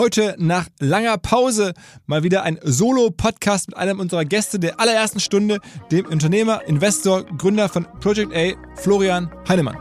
Heute nach langer Pause mal wieder ein Solo-Podcast mit einem unserer Gäste der allerersten Stunde, dem Unternehmer, Investor, Gründer von Project A, Florian Heinemann.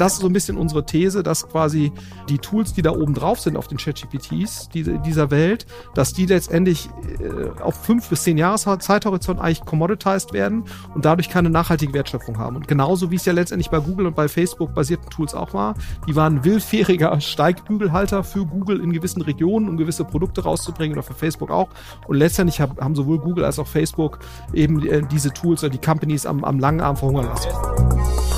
Das ist so ein bisschen unsere These, dass quasi die Tools, die da oben drauf sind auf den ChatGPTs die, dieser Welt, dass die letztendlich äh, auf fünf bis zehn Jahre Zeithorizont eigentlich commoditized werden und dadurch keine nachhaltige Wertschöpfung haben. Und genauso wie es ja letztendlich bei Google und bei Facebook basierten Tools auch war, die waren willfähriger Steigbügelhalter für Google in gewissen Regionen, um gewisse Produkte rauszubringen oder für Facebook auch. Und letztendlich haben sowohl Google als auch Facebook eben äh, diese Tools oder die Companies am, am langen Arm verhungern lassen.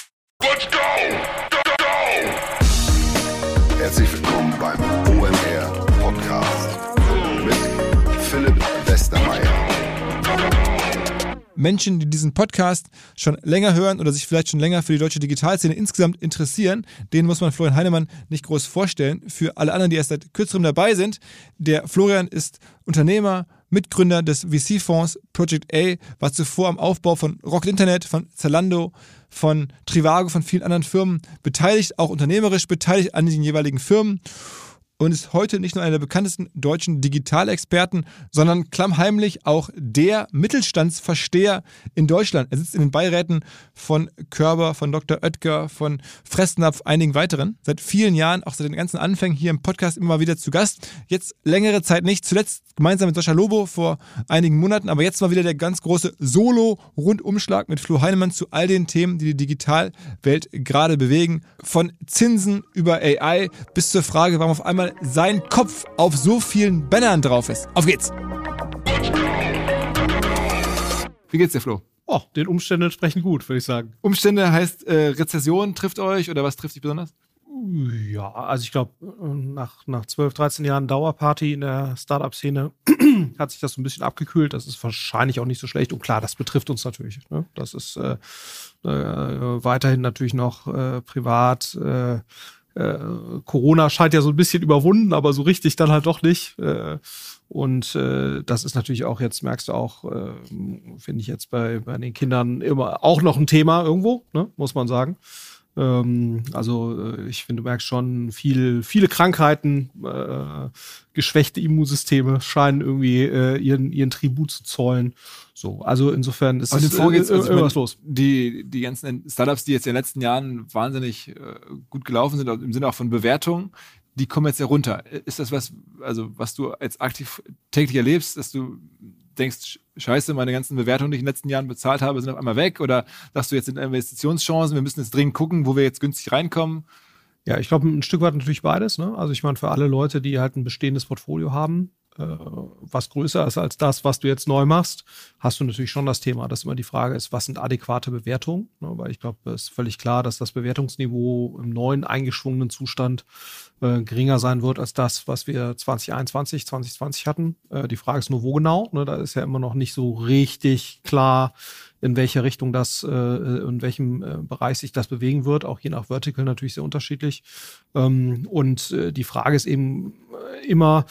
Herzlich willkommen beim OMR Podcast mit Philipp Westermeier. Menschen, die diesen Podcast schon länger hören oder sich vielleicht schon länger für die deutsche Digitalszene insgesamt interessieren, denen muss man Florian Heinemann nicht groß vorstellen. Für alle anderen, die erst seit kürzerem dabei sind, der Florian ist Unternehmer, Mitgründer des VC-Fonds Project A, war zuvor am Aufbau von Rocket Internet, von Zalando, von Trivago, von vielen anderen Firmen beteiligt, auch unternehmerisch beteiligt an den jeweiligen Firmen und ist heute nicht nur einer der bekanntesten deutschen Digitalexperten, sondern klammheimlich auch der Mittelstandsversteher in Deutschland. Er sitzt in den Beiräten von Körber, von Dr. Oetker, von Fressnapf, einigen weiteren. Seit vielen Jahren, auch seit den ganzen Anfängen hier im Podcast immer wieder zu Gast. Jetzt längere Zeit nicht, zuletzt gemeinsam mit Sascha Lobo vor einigen Monaten, aber jetzt mal wieder der ganz große Solo-Rundumschlag mit Flo Heinemann zu all den Themen, die die Digitalwelt gerade bewegen. Von Zinsen über AI bis zur Frage, warum auf einmal sein Kopf auf so vielen Bannern drauf ist. Auf geht's! Wie geht's dir, Flo? Oh, den Umständen entsprechend gut, würde ich sagen. Umstände heißt äh, Rezession trifft euch oder was trifft dich besonders? Ja, also ich glaube, nach, nach 12, 13 Jahren Dauerparty in der Startup-Szene hat sich das so ein bisschen abgekühlt. Das ist wahrscheinlich auch nicht so schlecht. Und klar, das betrifft uns natürlich. Ne? Das ist äh, äh, weiterhin natürlich noch äh, privat äh, Corona scheint ja so ein bisschen überwunden, aber so richtig dann halt doch nicht. Äh, und äh, das ist natürlich auch jetzt, merkst du auch, äh, finde ich jetzt bei, bei den Kindern immer auch noch ein Thema irgendwo, ne, muss man sagen. Ähm, also äh, ich finde, du merkst schon, viel, viele Krankheiten, äh, geschwächte Immunsysteme scheinen irgendwie äh, ihren, ihren Tribut zu zollen. So, also insofern ist es äh, also irgendwas los. Die, die ganzen Startups, die jetzt in den letzten Jahren wahnsinnig äh, gut gelaufen sind, im Sinne auch von Bewertung, die kommen jetzt ja runter. Ist das was, also was du jetzt aktiv täglich erlebst, dass du denkst, scheiße, meine ganzen Bewertungen, die ich in den letzten Jahren bezahlt habe, sind auf einmal weg? Oder sagst du jetzt sind Investitionschancen, wir müssen jetzt dringend gucken, wo wir jetzt günstig reinkommen? Ja, ich glaube, ein Stück weit natürlich beides. Ne? Also ich meine, für alle Leute, die halt ein bestehendes Portfolio haben, äh, was größer ist als das, was du jetzt neu machst, hast du natürlich schon das Thema, dass immer die Frage ist, was sind adäquate Bewertungen? Ne? Weil ich glaube, es ist völlig klar, dass das Bewertungsniveau im neuen eingeschwungenen Zustand äh, geringer sein wird als das, was wir 2021, 2020 hatten. Äh, die Frage ist nur, wo genau? Ne? Da ist ja immer noch nicht so richtig klar, in welche Richtung das, äh, in welchem äh, Bereich sich das bewegen wird, auch je nach Vertical natürlich sehr unterschiedlich. Ähm, und äh, die Frage ist eben äh, immer,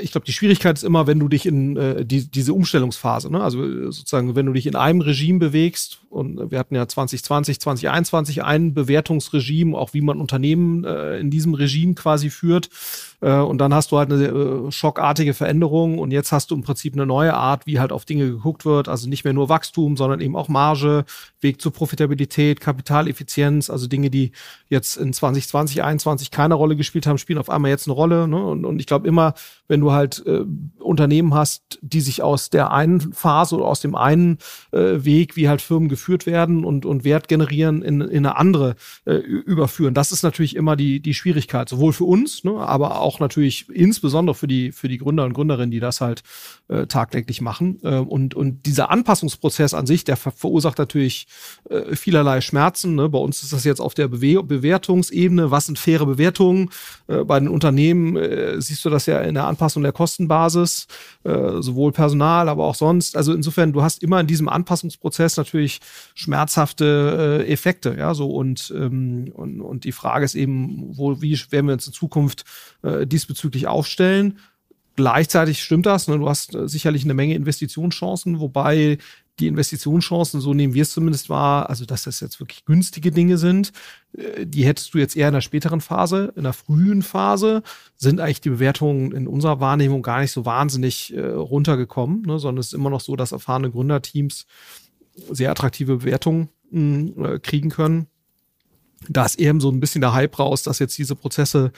ich glaube, die Schwierigkeit ist immer, wenn du dich in äh, die, diese Umstellungsphase, ne? also sozusagen, wenn du dich in einem Regime bewegst, und wir hatten ja 2020, 2021 ein Bewertungsregime, auch wie man Unternehmen äh, in diesem Regime quasi führt. Äh, und dann hast du halt eine äh, schockartige Veränderung und jetzt hast du im Prinzip eine neue Art, wie halt auf Dinge geguckt wird. Also nicht mehr nur Wachstum, sondern eben auch Marge, Weg zur Profitabilität, Kapitaleffizienz, also Dinge, die jetzt in 2020, 2021 keine Rolle gespielt haben, spielen auf einmal jetzt eine Rolle. Ne? Und, und ich glaube immer, wenn du halt äh, Unternehmen hast, die sich aus der einen Phase oder aus dem einen äh, Weg, wie halt Firmen geführt werden und, und Wert generieren, in, in eine andere äh, überführen. Das ist natürlich immer die, die Schwierigkeit, sowohl für uns, ne, aber auch natürlich insbesondere für die, für die Gründer und Gründerinnen, die das halt äh, tagtäglich machen. Äh, und, und dieser Anpassungsprozess an sich, der ver verursacht natürlich äh, vielerlei Schmerzen. Ne? Bei uns ist das jetzt auf der Bewe Bewertungsebene. Was sind faire Bewertungen? Äh, bei den Unternehmen äh, siehst du das ja in der Anpassung der Kostenbasis, äh, sowohl Personal, aber auch sonst. Also insofern, du hast immer in diesem Anpassungsprozess natürlich schmerzhafte äh, Effekte, ja, so und, ähm, und, und die Frage ist eben, wo, wie werden wir uns in Zukunft äh, diesbezüglich aufstellen? Gleichzeitig stimmt das, ne? du hast äh, sicherlich eine Menge Investitionschancen, wobei die Investitionschancen, so nehmen wir es zumindest wahr, also dass das jetzt wirklich günstige Dinge sind, äh, die hättest du jetzt eher in der späteren Phase. In der frühen Phase sind eigentlich die Bewertungen in unserer Wahrnehmung gar nicht so wahnsinnig äh, runtergekommen, ne, sondern es ist immer noch so, dass erfahrene Gründerteams sehr attraktive Bewertungen mh, hm, äh, kriegen können. Da ist eben so ein bisschen der Hype raus, dass jetzt diese Prozesse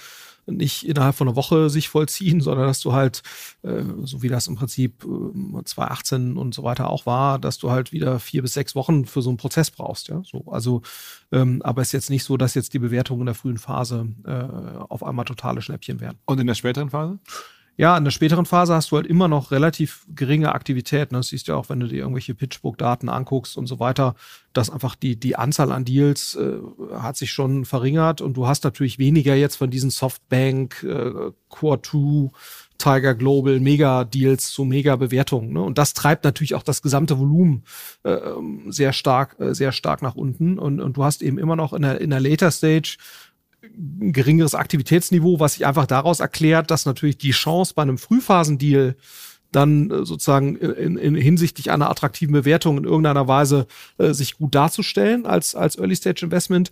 nicht innerhalb von einer Woche sich vollziehen, sondern dass du halt, äh, so wie das im Prinzip äh, 2018 und so weiter auch war, dass du halt wieder vier bis sechs Wochen für so einen Prozess brauchst. Ja, so also, ähm, aber es ist jetzt nicht so, dass jetzt die Bewertungen in der frühen Phase äh, auf einmal totale Schnäppchen werden. Und in der späteren Phase? Ja, in der späteren Phase hast du halt immer noch relativ geringe Aktivität. Ne? Das siehst du ja auch, wenn du dir irgendwelche Pitchbook-Daten anguckst und so weiter, dass einfach die, die Anzahl an Deals äh, hat sich schon verringert und du hast natürlich weniger jetzt von diesen Softbank, äh, Core 2, Tiger Global Mega-Deals zu Mega-Bewertungen. Ne? Und das treibt natürlich auch das gesamte Volumen äh, sehr stark, äh, sehr stark nach unten. Und, und du hast eben immer noch in der, in der Later Stage geringeres Aktivitätsniveau, was sich einfach daraus erklärt, dass natürlich die Chance bei einem Frühphasendeal dann äh, sozusagen in, in hinsichtlich einer attraktiven Bewertung in irgendeiner Weise äh, sich gut darzustellen als als Early Stage Investment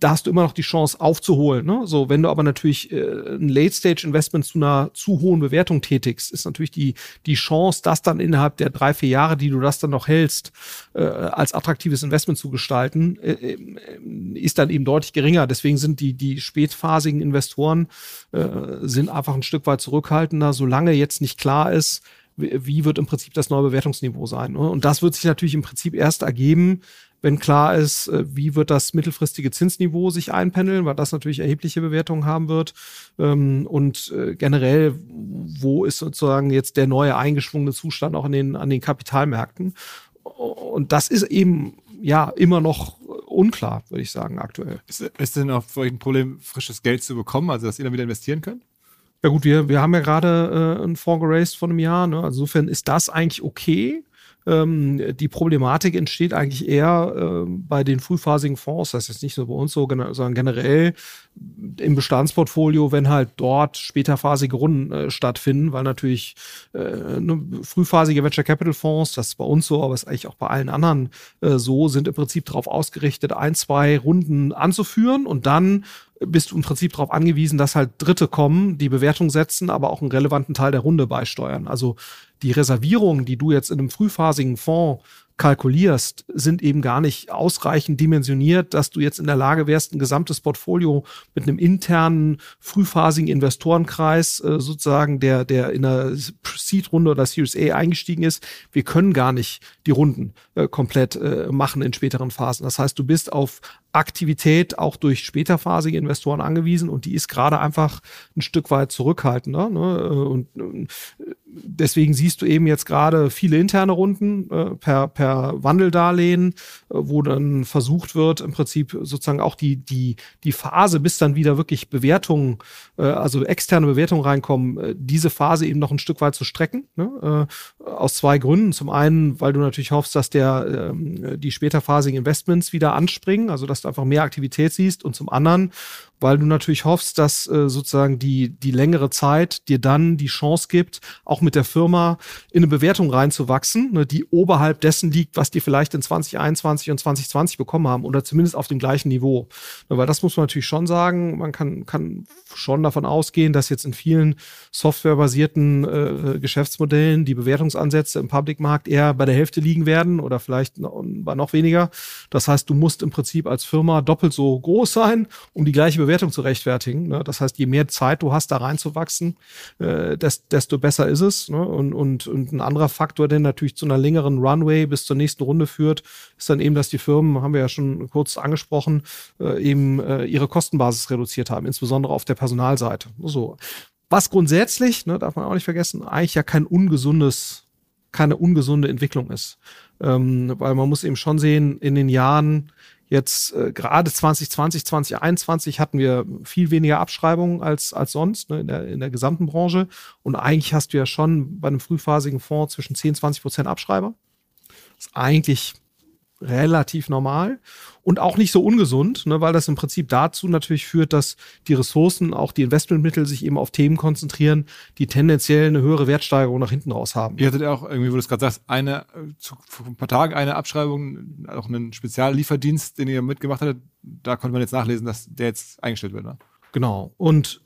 da hast du immer noch die Chance aufzuholen. Ne? So, wenn du aber natürlich äh, ein Late-Stage-Investment zu einer zu hohen Bewertung tätigst, ist natürlich die, die Chance, das dann innerhalb der drei, vier Jahre, die du das dann noch hältst, äh, als attraktives Investment zu gestalten, äh, äh, ist dann eben deutlich geringer. Deswegen sind die, die spätphasigen Investoren äh, sind einfach ein Stück weit zurückhaltender, solange jetzt nicht klar ist, wie wird im Prinzip das neue Bewertungsniveau sein. Ne? Und das wird sich natürlich im Prinzip erst ergeben, wenn klar ist, äh, wie wird das mittelfristige Zinsniveau sich einpendeln, weil das natürlich erhebliche Bewertungen haben wird. Ähm, und äh, generell, wo ist sozusagen jetzt der neue eingeschwungene Zustand auch an den, an den Kapitalmärkten? Und das ist eben ja immer noch unklar, würde ich sagen, aktuell. Ist, ist denn auch für euch ein Problem, frisches Geld zu bekommen, also dass ihr dann wieder investieren könnt? Ja gut, wir, wir haben ja gerade äh, einen Fonds geraced von einem Jahr. Ne? Also insofern ist das eigentlich okay. Ähm, die Problematik entsteht eigentlich eher äh, bei den frühphasigen Fonds. Das ist jetzt nicht nur bei uns so, sondern generell im Bestandsportfolio, wenn halt dort späterphasige Runden äh, stattfinden, weil natürlich äh, ne, frühphasige Venture Capital Fonds, das ist bei uns so, aber ist eigentlich auch bei allen anderen äh, so, sind im Prinzip darauf ausgerichtet, ein, zwei Runden anzuführen und dann bist du im Prinzip darauf angewiesen, dass halt Dritte kommen, die Bewertung setzen, aber auch einen relevanten Teil der Runde beisteuern. Also die Reservierungen, die du jetzt in einem frühphasigen Fonds kalkulierst, sind eben gar nicht ausreichend dimensioniert, dass du jetzt in der Lage wärst, ein gesamtes Portfolio mit einem internen, frühphasigen Investorenkreis äh, sozusagen, der, der in der Seed-Runde oder Series A eingestiegen ist. Wir können gar nicht die Runden äh, komplett äh, machen in späteren Phasen. Das heißt, du bist auf Aktivität auch durch späterphasige Investoren angewiesen und die ist gerade einfach ein Stück weit zurückhaltender. Ne? Und deswegen siehst du eben jetzt gerade viele interne Runden äh, per, per Wandeldarlehen, äh, wo dann versucht wird, im Prinzip sozusagen auch die, die, die Phase, bis dann wieder wirklich Bewertungen, äh, also externe Bewertungen reinkommen, äh, diese Phase eben noch ein Stück weit zu strecken. Ne? Äh, aus zwei Gründen. Zum einen, weil du natürlich hoffst, dass der, äh, die späterphasigen Investments wieder anspringen, also dass du einfach mehr Aktivität siehst. Und zum anderen, weil du natürlich hoffst, dass äh, sozusagen die, die längere Zeit dir dann die Chance gibt, auch mit der Firma in eine Bewertung reinzuwachsen, ne, die oberhalb dessen liegt, was die vielleicht in 2021 und 2020 bekommen haben oder zumindest auf dem gleichen Niveau. Ne, weil das muss man natürlich schon sagen, man kann, kann schon davon ausgehen, dass jetzt in vielen softwarebasierten äh, Geschäftsmodellen die Bewertungsansätze im Public-Markt eher bei der Hälfte liegen werden oder vielleicht noch, noch weniger. Das heißt, du musst im Prinzip als Firma doppelt so groß sein, um die gleiche Bewertung zu rechtfertigen. Ne? Das heißt, je mehr Zeit du hast, da reinzuwachsen, äh, desto besser ist es. Ne? Und, und, und ein anderer Faktor, der natürlich zu einer längeren Runway bis zur nächsten Runde führt, ist dann eben, dass die Firmen, haben wir ja schon kurz angesprochen, äh, eben äh, ihre Kostenbasis reduziert haben, insbesondere auf der Personalseite. So. Was grundsätzlich, ne, darf man auch nicht vergessen, eigentlich ja kein ungesundes, keine ungesunde Entwicklung ist. Ähm, weil man muss eben schon sehen, in den Jahren Jetzt äh, gerade 2020, 2021 hatten wir viel weniger Abschreibungen als, als sonst ne, in, der, in der gesamten Branche. Und eigentlich hast du ja schon bei einem frühphasigen Fonds zwischen 10 20 Prozent Abschreiber. Das ist eigentlich relativ normal und auch nicht so ungesund, ne, weil das im Prinzip dazu natürlich führt, dass die Ressourcen, auch die Investmentmittel sich eben auf Themen konzentrieren, die tendenziell eine höhere Wertsteigerung nach hinten raus haben. Ihr hattet ja auch irgendwie, wo du es gerade sagst, eine, zu, vor ein paar Tagen eine Abschreibung, auch einen Speziallieferdienst, den ihr mitgemacht hattet, da konnte man jetzt nachlesen, dass der jetzt eingestellt wird, ne? Genau. Und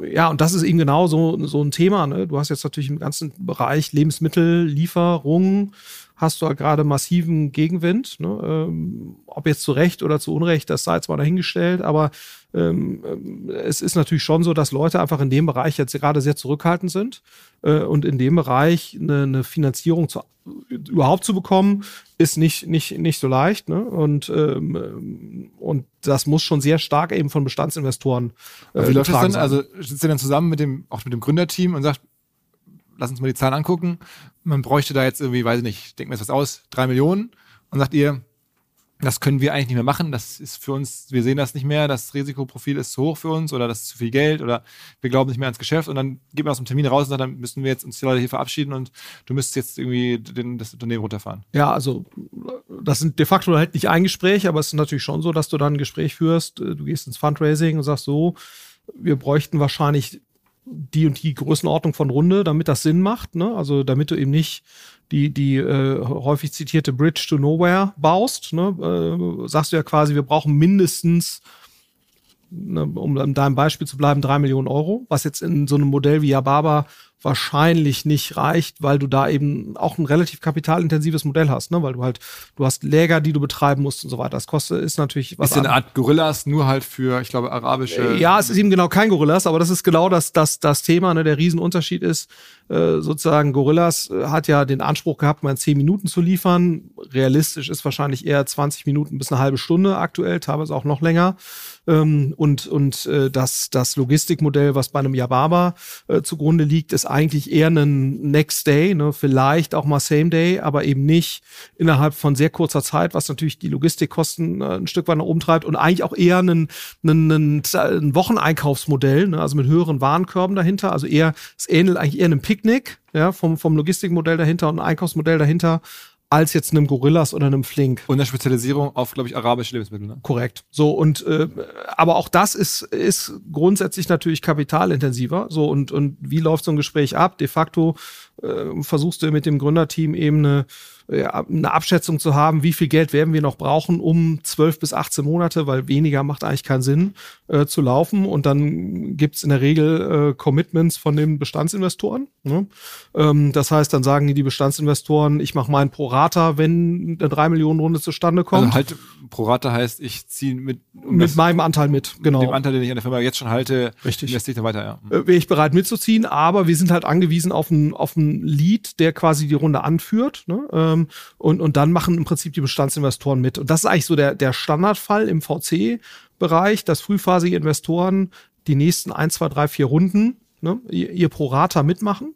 äh, ja, und das ist eben genau so, so ein Thema. Ne? Du hast jetzt natürlich im ganzen Bereich Lebensmittellieferungen, hast du gerade massiven Gegenwind. Ne? Ähm, ob jetzt zu Recht oder zu Unrecht, das sei jetzt mal dahingestellt, aber ähm, äh, es ist natürlich schon so, dass Leute einfach in dem Bereich jetzt gerade sehr zurückhaltend sind äh, und in dem Bereich eine, eine Finanzierung zu, überhaupt zu bekommen, ist nicht, nicht, nicht so leicht. Ne? Und, ähm, und das muss schon sehr stark eben von Bestandsinvestoren. Äh, wie läuft das dann? Also sitzt ihr dann zusammen mit dem, auch mit dem Gründerteam und sagt, lass uns mal die Zahlen angucken. Man bräuchte da jetzt irgendwie, weiß ich nicht, denken wir jetzt was aus, drei Millionen. Und sagt ihr, das können wir eigentlich nicht mehr machen. Das ist für uns, wir sehen das nicht mehr. Das Risikoprofil ist zu hoch für uns oder das ist zu viel Geld oder wir glauben nicht mehr ans Geschäft. Und dann geht man aus dem Termin raus und sagt, dann müssen wir jetzt uns die Leute hier verabschieden und du müsstest jetzt irgendwie den, das Unternehmen runterfahren. Ja, also das sind de facto halt nicht ein Gespräch, aber es ist natürlich schon so, dass du dann ein Gespräch führst. Du gehst ins Fundraising und sagst so, wir bräuchten wahrscheinlich die und die Größenordnung von Runde, damit das Sinn macht. Ne? Also damit du eben nicht die, die äh, häufig zitierte Bridge to Nowhere baust. Ne? Äh, sagst du ja quasi, wir brauchen mindestens, ne, um in deinem Beispiel zu bleiben, drei Millionen Euro, was jetzt in so einem Modell wie Yababa wahrscheinlich nicht reicht, weil du da eben auch ein relativ kapitalintensives Modell hast, ne? Weil du halt, du hast Läger, die du betreiben musst und so weiter. Das kostet ist natürlich was. Ist eine Art Gorillas, nur halt für, ich glaube, arabische. Ja, es ist eben genau kein Gorillas, aber das ist genau das, das, das Thema. Ne? Der Riesenunterschied ist, äh, sozusagen, Gorillas äh, hat ja den Anspruch gehabt, mal in zehn Minuten zu liefern. Realistisch ist wahrscheinlich eher 20 Minuten bis eine halbe Stunde aktuell, teilweise auch noch länger. Ähm, und und äh, das, das Logistikmodell, was bei einem Yababa äh, zugrunde liegt, ist eigentlich eher ein Next Day, ne? vielleicht auch mal Same Day, aber eben nicht innerhalb von sehr kurzer Zeit, was natürlich die Logistikkosten äh, ein Stück weit nach oben treibt und eigentlich auch eher ein, ein, ein, ein Wocheneinkaufsmodell, ne? also mit höheren Warenkörben dahinter. Also eher, es ähnelt eigentlich eher einem Picknick, ja, vom, vom Logistikmodell dahinter und ein Einkaufsmodell dahinter als jetzt einem Gorillas oder einem Flink. Und eine Spezialisierung auf, glaube ich, arabische Lebensmittel. Ne? Korrekt. So und äh, aber auch das ist ist grundsätzlich natürlich kapitalintensiver. So und und wie läuft so ein Gespräch ab? De facto äh, versuchst du mit dem Gründerteam eben eine eine Abschätzung zu haben, wie viel Geld werden wir noch brauchen, um 12 bis 18 Monate, weil weniger macht eigentlich keinen Sinn, äh, zu laufen. Und dann gibt's in der Regel äh, Commitments von den Bestandsinvestoren. Ne? Ähm, das heißt, dann sagen die Bestandsinvestoren, ich mache meinen Prorata, wenn eine 3 Millionen Runde zustande kommt. Also halt Prorata heißt, ich ziehe mit um mit meinem Anteil mit, genau. Mit dem Anteil, den ich an der Firma jetzt schon halte, Richtig. investiere ich da weiter, ja. Äh, Wäre ich bereit mitzuziehen, aber wir sind halt angewiesen auf einen auf einen Lead, der quasi die Runde anführt. Ne? Ähm, Ähm, und, und dann machen im Prinzip die Bestandsinvestoren mit. Und das ist eigentlich so der, der Standardfall im VC-Bereich, dass frühphasige Investoren die nächsten ein, zwei, drei, vier Runden ne, ihr, ihr Prorata mitmachen.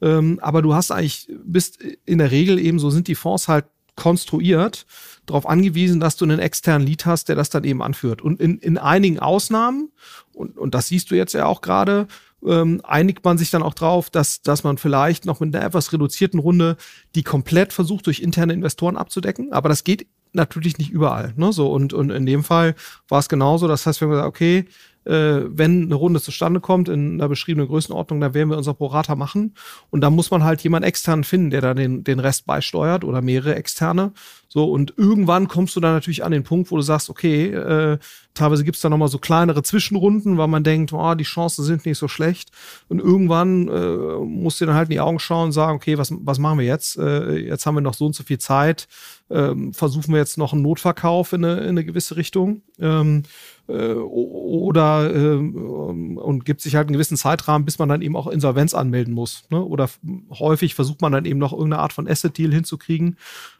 Ähm, aber du hast eigentlich, bist in der Regel eben, so sind die Fonds halt konstruiert, darauf angewiesen, dass du einen externen Lead hast, der das dann eben anführt. Und in, in einigen Ausnahmen, und, und das siehst du jetzt ja auch gerade, ähm, einigt man sich dann auch drauf, dass, dass man vielleicht noch mit einer etwas reduzierten Runde die komplett versucht, durch interne Investoren abzudecken. Aber das geht natürlich nicht überall. Ne? So, und, und in dem Fall war es genauso. Das heißt, wir haben gesagt, okay, äh, wenn eine Runde zustande kommt in einer beschriebenen Größenordnung, dann werden wir unser Prorata machen. Und da muss man halt jemand extern finden, der da den, den Rest beisteuert oder mehrere externe. So, und irgendwann kommst du dann natürlich an den Punkt, wo du sagst, okay, äh, teilweise gibt's da nochmal so kleinere Zwischenrunden, weil man denkt, oh, die Chancen sind nicht so schlecht. Und irgendwann äh, musst du dann halt in die Augen schauen und sagen, okay, was, was machen wir jetzt? Äh, jetzt haben wir noch so und so viel Zeit. Ähm, versuchen wir jetzt noch einen Notverkauf in eine, in eine gewisse Richtung. Ähm, äh, oder äh, und gibt sich halt einen gewissen Zeitrahmen, bis man dann eben auch Insolvenz anmelden muss. Ne? Oder häufig versucht man dann eben noch irgendeine Art von Asset-Deal hinzukriegen.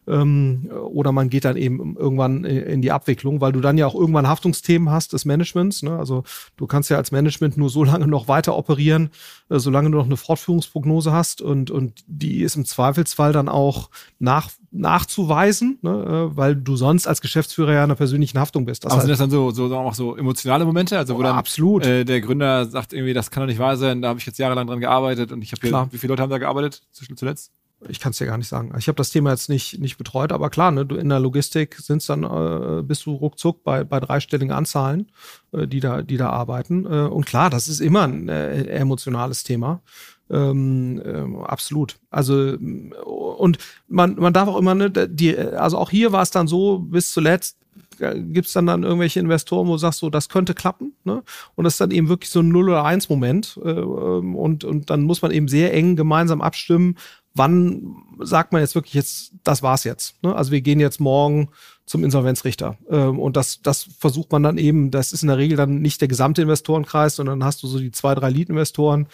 Ähm, oder man geht dann eben irgendwann in die Abwicklung, weil du dann ja auch irgendwann Haftungsthemen hast des Managements. Ne? Also du kannst ja als Management nur so lange noch weiter operieren, äh, solange du noch eine Fortführungsprognose hast und, und die ist im Zweifelsfall dann auch nach, nachzuweisen, ne? Äh, weil du sonst als Geschäftsführer ja in einer persönlichen Haftung bist. Das Aber sind das dann so, so, auch so emotionale Momente, also wo dann absolut. Äh, der Gründer sagt irgendwie, das kann doch nicht wahr sein, da habe ich jetzt jahrelang dran gearbeitet und ich habe wie viele Leute haben da gearbeitet zuletzt? Ich kann es dir gar nicht sagen. Ich habe das Thema jetzt nicht, nicht betreut, aber klar, ne, du in der Logistik sind's dann, äh, bist du ruckzuck bei, bei dreistelligen Anzahlen, äh, die, da, die da arbeiten. Äh, und klar, das ist immer ein äh, emotionales Thema. Ähm, äh, absolut. Also und man, man darf auch immer, ne, die, also auch hier war es dann so, bis zuletzt äh, gibt's dann dann irgendwelche Investoren, wo du sagst, so, das könnte klappen, ne? Und das ist dann eben wirklich so ein 0 oder 1 Moment. Äh, ähm, und, und dann muss man eben sehr eng gemeinsam abstimmen, wann sagt man jetzt wirklich jetzt, das war's jetzt. Ne? Also wir gehen jetzt morgen zum Insolvenzrichter. Ähm, und das, das versucht man dann eben, das ist in der Regel dann nicht der gesamte Investorenkreis, sondern dann hast du so die zwei, drei Lead-Investoren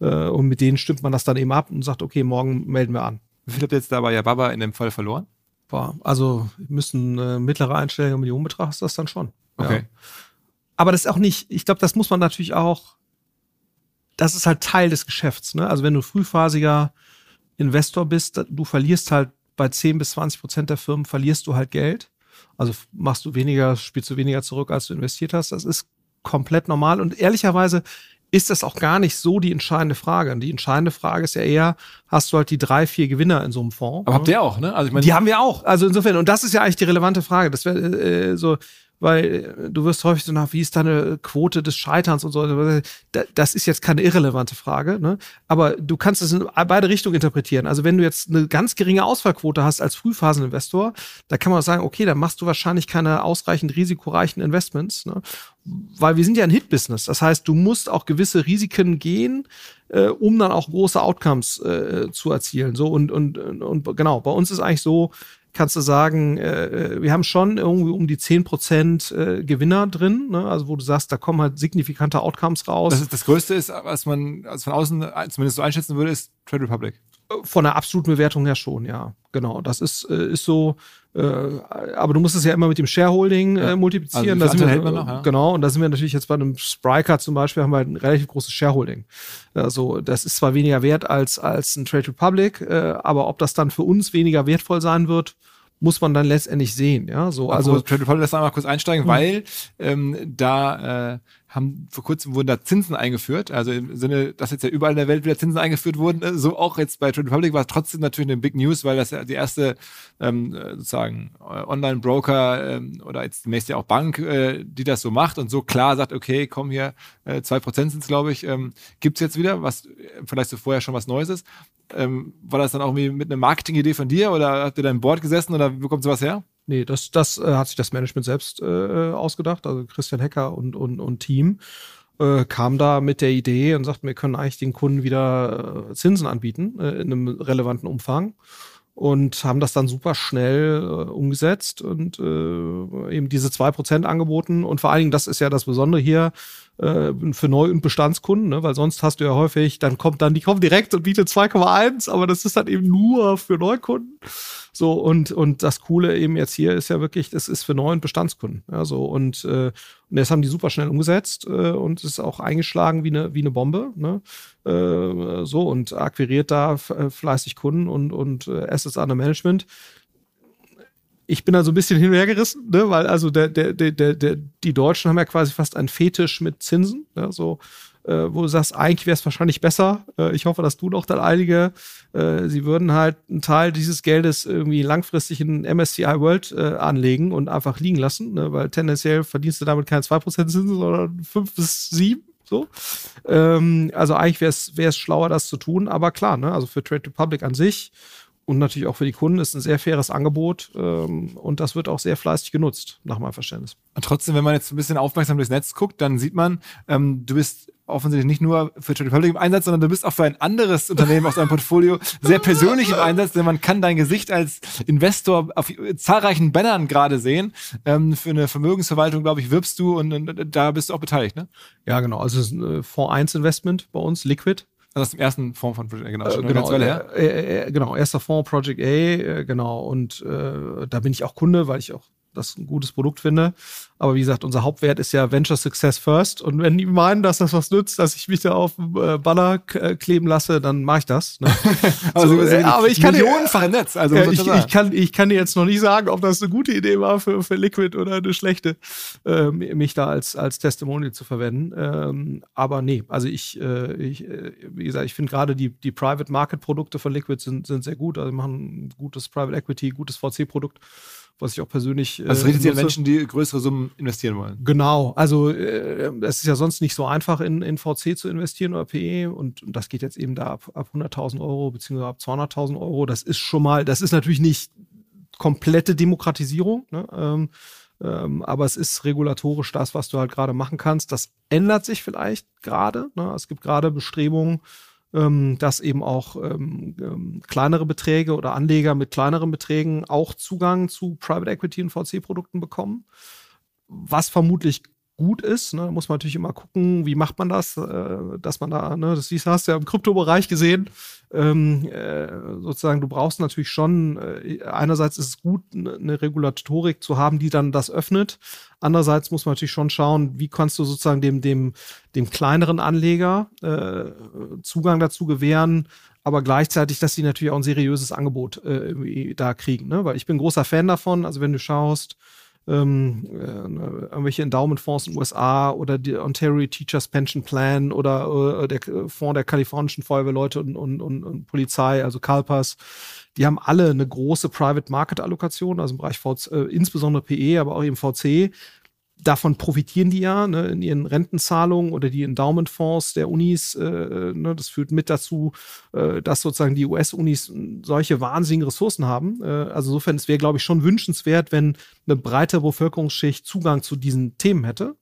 äh, und mit denen stimmt man das dann eben ab und sagt, okay, morgen melden wir an. Wie viel habt ihr jetzt da bei Yababa in dem Fall verloren? Boah, also müssen äh, mittlere Einstellungen im Millionenbetrag ist das dann schon. Okay. Ja. Aber das ist auch nicht, ich glaube, das muss man natürlich auch, das ist halt Teil des Geschäfts. Ne? Also wenn du frühphasiger Investor bist, du verlierst halt bei 10 bis 20 Prozent der Firmen verlierst du halt Geld. Also machst du weniger, spielst du weniger zurück, als du investiert hast. Das ist komplett normal. Und ehrlicherweise ist das auch gar nicht so die entscheidende Frage. Die entscheidende Frage ist ja eher, hast du halt die drei, vier Gewinner in so einem Fonds? Aber habt ihr auch, ne? Also ich meine, die haben wir auch. Also insofern, und das ist ja eigentlich die relevante Frage. Das wäre äh, so, weil äh, du wirst häufig so nach, wie ist deine Quote des Scheiterns und so. Das ist jetzt keine irrelevante Frage, ne? Aber du kannst es in beide Richtungen interpretieren. Also wenn du jetzt eine ganz geringe Ausfallquote hast als Frühphaseninvestor, da kann man auch sagen, okay, dann machst du wahrscheinlich keine ausreichend risikoreichen Investments, ne? Weil wir sind ja ein Hit-Business. Das heißt, du musst auch gewisse Risiken gehen, äh, um dann auch große Outcomes äh, zu erzielen. So und, und, und genau, bei uns ist eigentlich so, kannst du sagen, äh, äh, wir haben schon irgendwie um die 10% äh, Gewinner drin, ne? also wo du sagst, da kommen halt signifikante Outcomes raus. Das, ist, das Größte ist, was man also von außen zumindest so einschätzen würde, ist Trade Republic. Von der absoluten Bewertung her schon, ja. Genau. Das ist, äh, ist so, äh, aber du musst es ja immer mit dem Shareholding äh, multiplizieren. Also da sind wir, noch, ja. Genau, und da sind wir natürlich jetzt bei einem Spriker zum Beispiel, haben wir halt ein relativ großes Shareholding. Also das ist zwar weniger wert als, als ein Trade Republic, äh, aber ob das dann für uns weniger wertvoll sein wird, muss man dann letztendlich sehen. Ja, so also Trade Republic, lass mal kurz einsteigen, mhm. weil ähm, da äh, haben vor kurzem wurden da Zinsen eingeführt, also im Sinne, dass jetzt ja überall in der Welt wieder Zinsen eingeführt wurden, äh, so auch jetzt bei Trade Republic war es trotzdem natürlich eine Big News, weil das ja die erste ähm, sozusagen äh, Online-Broker ähm, oder jetzt demnächst ja auch Bank, äh, die das so macht und so klar sagt, okay, komm hier, äh, zwei Prozent sind es, glaube ich, ähm, gibt jetzt wieder, was vielleicht so vorher schon was Neues ist. Ähm, war das dann auch mit einer Marketing-Idee von dir oder habt ihr da im Board gesessen oder wo kommt sowas her? Nee, das, das äh, hat sich das Management selbst äh, ausgedacht, also Christian Hecker und, und, und Team äh, kam da mit der Idee und sagten, wir können eigentlich den Kunden wieder äh, Zinsen anbieten äh, in einem relevanten Umfang und haben das dann super schnell äh, umgesetzt und eben diese zwei Prozent angeboten. Und vor allen Dingen, das ist ja das Besondere hier, äh, für Neu- und Bestandskunden, ne? weil sonst hast du ja häufig, dann kommt dann, die kommen direkt und bietet 2,1, aber das ist dann eben nur für Neukunden. So, und, und das Coole eben jetzt hier ist ja wirklich, das ist für Neu- und Bestandskunden. Ja, so, und, äh, und das haben die super schnell umgesetzt äh, und ist auch eingeschlagen wie eine, wie eine Bombe. Ne? Äh, so, und akquiriert da äh, fleißig Kunden und, und äh, Assets under Management ich bin da so ein bisschen hin und her gerissen, ne? weil also der, der, der, der, die Deutschen haben ja quasi fast einen Fetisch mit Zinsen, ne? so, äh, wo du sagst, eigentlich wäre es wahrscheinlich besser. Äh, ich hoffe, dass du noch dann einige, äh, sie würden halt einen Teil dieses Geldes irgendwie langfristig in MSCI World äh, anlegen und einfach liegen lassen, ne? weil tendenziell verdienst du damit keine 2% Zinsen, sondern 5 bis 7. So. Ähm, also eigentlich wäre es schlauer, das zu tun, aber klar, ne? also für Trade Republic an sich und natürlich auch für die Kunden ist ein sehr faires Angebot ähm, und das wird auch sehr fleißig genutzt, nach meinem Verständnis. Und trotzdem, wenn man jetzt ein bisschen aufmerksam durchs Netz guckt, dann sieht man, ähm, du bist offensichtlich nicht nur für Trade Republic im Einsatz, sondern du bist auch für ein anderes Unternehmen aus deinem Portfolio sehr persönlich im Einsatz, denn man kann dein Gesicht als Investor auf zahlreichen Bannern gerade sehen. Ähm, für eine Vermögensverwaltung, glaube ich, wirbst du und, und, da bist du auch beteiligt, ne? Ja, genau. Also es ist ein äh, Fonds 1 Investment bei uns, Liquid. Also aus dem ersten Fonds von Project A, genau. Äh, genau, äh, äh, äh, genau, erster Fonds Project A, äh, genau. Und äh, da bin ich auch Kunde, weil ich auch das ein gutes Produkt finde. Aber wie gesagt, unser Hauptwert ist ja Venture Success First. Und wenn die meinen, dass das was nützt, dass ich mich da auf äh, Banner äh, kleben lasse, dann mache ich das. Ne? also, so, äh, aber ich kann millionenfach im Netz. Also äh, ich, ich, kann, ich kann dir jetzt noch nicht sagen, ob das eine gute Idee war für, für Liquid oder eine schlechte, äh, mich da als, als Testimonial zu verwenden. Ähm, aber nee, also ich, äh, ich äh, wie gesagt, ich finde gerade die, die Private Market Produkte von Liquid sind, sind sehr gut. Also machen ein gutes Private Equity, gutes VC-Produkt was ich auch persönlich. Also redet ihr an Menschen, die größere Summen investieren wollen? Genau, also äh, es ist ja sonst nicht so einfach in, in VC zu investieren oder PE und, und das geht jetzt eben da ab, ab 100.000 Euro beziehungsweise ab 200.000 Euro. Das ist schon mal, das ist natürlich nicht komplette Demokratisierung, ne? ähm, ähm, aber es ist regulatorisch das, was du halt gerade machen kannst. Das ändert sich vielleicht gerade. Ne? Es gibt gerade Bestrebungen, ähm, dass eben auch ähm, ähm, kleinere Beträge oder Anleger mit kleineren Beträgen auch Zugang zu Private Equity und VC-Produkten bekommen. Was vermutlich gut ist. Ne? Da muss man natürlich immer gucken, wie macht man das, äh, dass man da, ne, das hast du ja im Kryptobereich gesehen, ähm, äh, sozusagen, du brauchst natürlich schon, äh, einerseits ist es gut, eine Regulatorik zu haben, die dann das öffnet. Andererseits muss man natürlich schon schauen, wie kannst du sozusagen dem, dem, dem kleineren Anleger äh, Zugang dazu gewähren, aber gleichzeitig, dass sie natürlich auch ein seriöses Angebot äh, da kriegen. Ne? Weil ich bin großer Fan davon. Also wenn du schaust, ähm, äh, irgendwelche Endowment-Fonds in den USA oder die Ontario Teachers Pension Plan oder äh, der Fonds der kalifornischen Feuerwehrleute und, und, und, und Polizei, also CalPAS, die haben alle eine große Private Market Allokation, also im Bereich VC, äh, insbesondere PE, aber auch im VC davon profitieren die ja ne, in ihren Rentenzahlungen oder die Endowment-Fonds der Unis. Äh, ne, das führt mit dazu, äh, dass sozusagen die US-Unis solche wahnsinnigen Ressourcen haben. Äh, also insofern, es wäre, glaube ich, schon wünschenswert, wenn eine breite Bevölkerungsschicht Zugang zu diesen Themen hätte,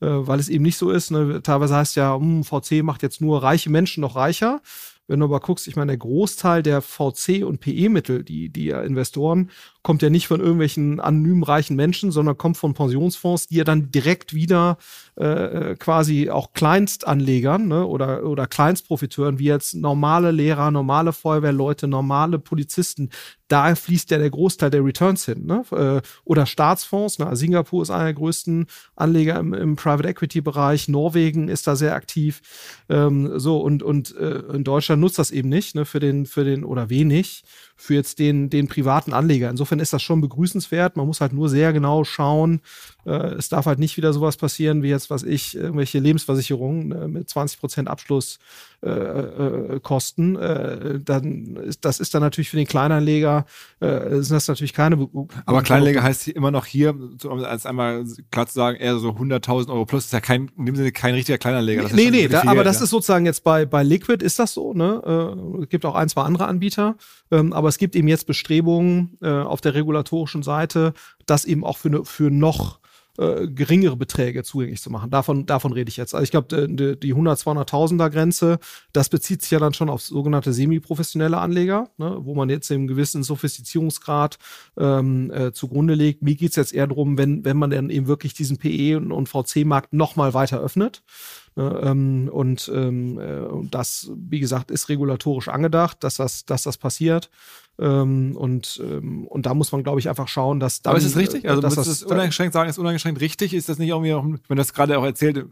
äh, weil es eben nicht so ist. Ne, teilweise heißt ja, hm, VC macht jetzt nur reiche Menschen noch reicher. Wenn du aber guckst, ich meine, der Großteil der VC- und PE-Mittel, die, die ja Investoren, kommt ja nicht von irgendwelchen anonymen reichen Menschen, sondern kommt von Pensionsfonds, die ja dann direkt wieder äh, äh, quasi auch Kleinstanlegern ne, oder, oder Kleinstprofiteuren, wie jetzt normale Lehrer, normale Feuerwehrleute, normale Polizisten, da fließt ja der Großteil der Returns hin. Ne? Äh, oder Staatsfonds, ne? Singapur ist einer der größten Anleger im, im Private Equity Bereich, Norwegen ist da sehr aktiv. Ähm, so, und, und äh, in Deutschland nutzt das eben nicht, ne, für den, für den, oder wenig für jetzt den, den privaten Anleger. Insofern ist das schon begrüßenswert. Man muss halt nur sehr genau schauen. Äh, es darf halt nicht wieder sowas passieren wie jetzt, was ich, irgendwelche Lebensversicherungen äh, mit 20 Prozent Abschlusskosten. Äh, dann das ist dann natürlich für den Kleinanleger, sind das natürlich keine. Be Aber Kleinanleger heißt immer noch hier, um als einmal klar zu sagen, eher so 100.000 Euro plus, ist ja kein, in dem Sinne kein richtiger Kleinanleger. Das nee, nee, da, aber Geld, das ja. ist sozusagen jetzt bei, bei Liquid ist das so, ne? Es gibt auch ein, zwei andere Anbieter. Ähm, aber es gibt eben jetzt Bestrebungen äh, auf der regulatorischen Seite, das eben auch für, ne, für noch äh, geringere Beträge zugänglich zu machen. Davon, davon rede ich jetzt. Also ich glaube, die, die 100, 200.000er Grenze, das bezieht sich ja dann schon auf sogenannte semi-professionelle Anleger, ne, wo man jetzt einen gewissen Sophistizierungsgrad ähm, äh, zugrunde legt. Mir geht's jetzt eher darum, wenn, wenn man dann eben wirklich diesen PE und, und VC-Markt nochmal weiter öffnet. Ne, ähm, und ähm, äh, das, wie gesagt, ist regulatorisch angedacht, dass das, dass das passiert. Ähm, und, und da muss man, glaube ich, einfach schauen, dass dann. Aber ist es richtig? Also, dass das, das uneingeschränkt sagen, ist uneingeschränkt richtig? Ist das nicht irgendwie auch, wenn das gerade auch erzählt,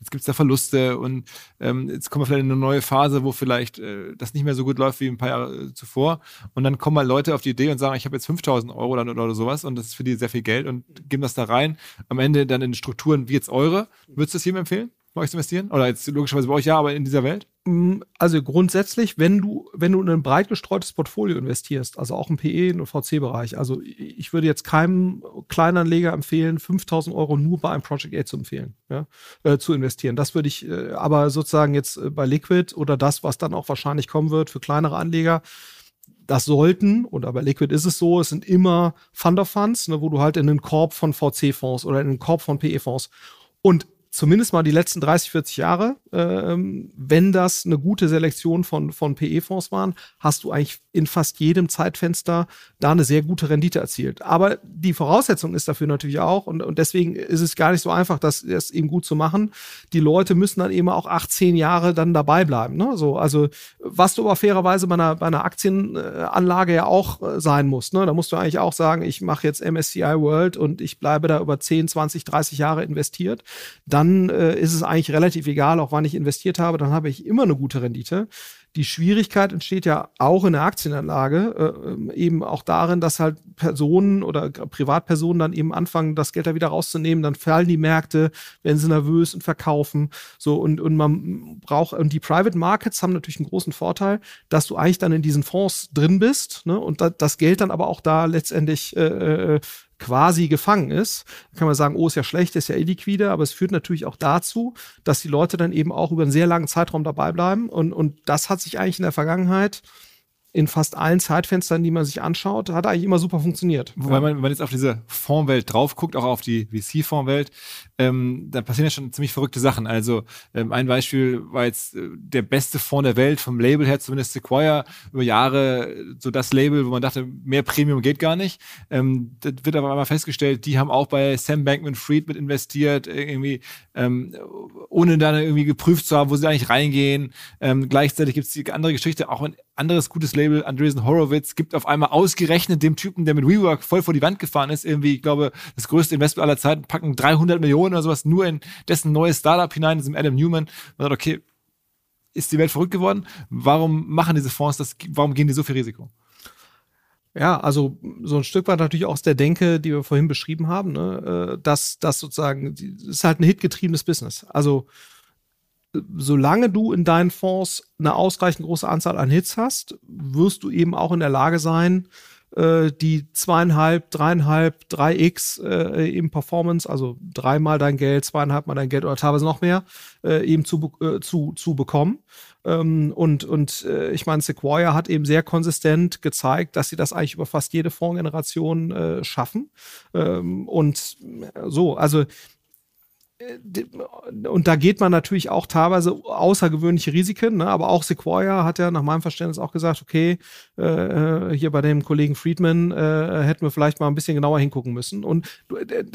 jetzt gibt es da Verluste und ähm, jetzt kommen wir vielleicht in eine neue Phase, wo vielleicht äh, das nicht mehr so gut läuft wie ein paar Jahre äh, zuvor. Und dann kommen mal Leute auf die Idee und sagen, ich habe jetzt 5000 Euro oder, oder sowas und das ist für die sehr viel Geld und geben das da rein. Am Ende dann in Strukturen wie jetzt eure. Würdest du das jedem empfehlen? Bei euch zu investieren? Oder jetzt logischerweise bei euch ja, aber in dieser Welt? Mm, also grundsätzlich, wenn du, wenn du in ein breit gestreutes Portfolio investierst, also auch im PE und VC-Bereich, also ich würde jetzt keinem Kleinanleger empfehlen, 5000 Euro nur bei einem Project A zu empfehlen, ja, äh, zu investieren. Das würde ich äh, aber sozusagen jetzt äh, bei Liquid oder das, was dann auch wahrscheinlich kommen wird für kleinere Anleger, das sollten, oder bei Liquid ist es so, es sind immer Fund of Funds, ne, wo du halt in einen Korb von VC-Fonds oder in einen Korb von PE-Fonds und zumindest mal die letzten 30, 40 Jahre, ähm, wenn das eine gute Selektion von, von PE-Fonds waren, hast du eigentlich in fast jedem Zeitfenster da eine sehr gute Rendite erzielt. Aber die Voraussetzung ist dafür natürlich auch, und, und deswegen ist es gar nicht so einfach, das, das eben gut zu machen. Die Leute müssen dann eben auch 18 Jahre dann dabei bleiben. Ne? So, also was du aber fairerweise bei einer, bei einer Aktienanlage ja auch äh, sein muss. Ne? Da musst du eigentlich auch sagen, ich mache jetzt MSCI World und ich bleibe da über 10, 20, 30 Jahre investiert. Dann dann äh, ist es eigentlich relativ egal, auch wann ich investiert habe, dann habe ich immer eine gute Rendite. Die Schwierigkeit entsteht ja auch in der Aktienanlage, äh, ähm, eben auch darin, dass halt Personen oder Privatpersonen dann eben anfangen, das Geld da wieder rauszunehmen, dann fallen die Märkte, werden sie nervös und verkaufen. So, und, und man braucht, und die Private Markets haben natürlich einen großen Vorteil, dass du eigentlich dann in diesen Fonds drin bist, ne, und da, das Geld dann aber auch da letztendlich äh, äh quasi gefangen ist. Da kann man sagen, oh, ist ja schlecht, ist ja illiquide, aber es führt natürlich auch dazu, dass die Leute dann eben auch über einen sehr langen Zeitraum dabei bleiben. Und, und das hat sich eigentlich in der Vergangenheit in fast allen Zeitfenstern, die man sich anschaut, hat eigentlich immer super funktioniert. Wobei man, wenn man jetzt auf diese Fondswelt drauf guckt, auch auf die VC-Fondswelt, ähm, da passieren ja schon ziemlich verrückte Sachen. Also ähm, ein Beispiel war jetzt äh, der beste Fonds der Welt, vom Label her zumindest Sequoia, über Jahre so das Label, wo man dachte, mehr Premium geht gar nicht. Ähm, das wird aber einmal festgestellt, die haben auch bei Sam Bankman-Fried mit investiert, irgendwie ähm, ohne dann irgendwie geprüft zu haben, wo sie eigentlich reingehen. Ähm, gleichzeitig gibt es die andere Geschichte, auch ein anderes gutes Label, Andreessen Horowitz, gibt auf einmal ausgerechnet dem Typen, der mit WeWork voll vor die Wand gefahren ist, irgendwie, ich glaube, das größte Investment aller Zeiten, packen 300 Millionen oder sowas nur in dessen neues Startup hinein, diesem Adam Newman. Man sagt, okay, ist die Welt verrückt geworden? Warum machen diese Fonds das? Warum gehen die so viel Risiko? Ja, also so ein Stück weit natürlich auch aus der Denke, die wir vorhin beschrieben haben, ne, äh, dass das sozusagen, das ist halt ein hitgetriebenes Business. Also solange du in deinen Fonds eine ausreichend große Anzahl an Hits hast, wirst du eben auch in der Lage sein, äh, die zweieinhalb, dreieinhalb, drei X äh, eben Performance, also dreimal dein Geld, zweieinhalb mal dein Geld oder teilweise noch mehr, äh, eben zu, äh, zu, zu bekommen. Ähm, und und äh, ich meine, Sequoia hat eben sehr konsistent gezeigt, dass sie das eigentlich über fast jede Fondsgeneration äh, schaffen. Ähm, und so, also und da geht man natürlich auch teilweise außergewöhnliche Risiken, ne? aber auch Sequoia hat ja nach meinem Verständnis auch gesagt, okay, äh, äh, hier bei dem Kollegen Friedman äh, hätten wir vielleicht mal ein bisschen genauer hingucken müssen. Und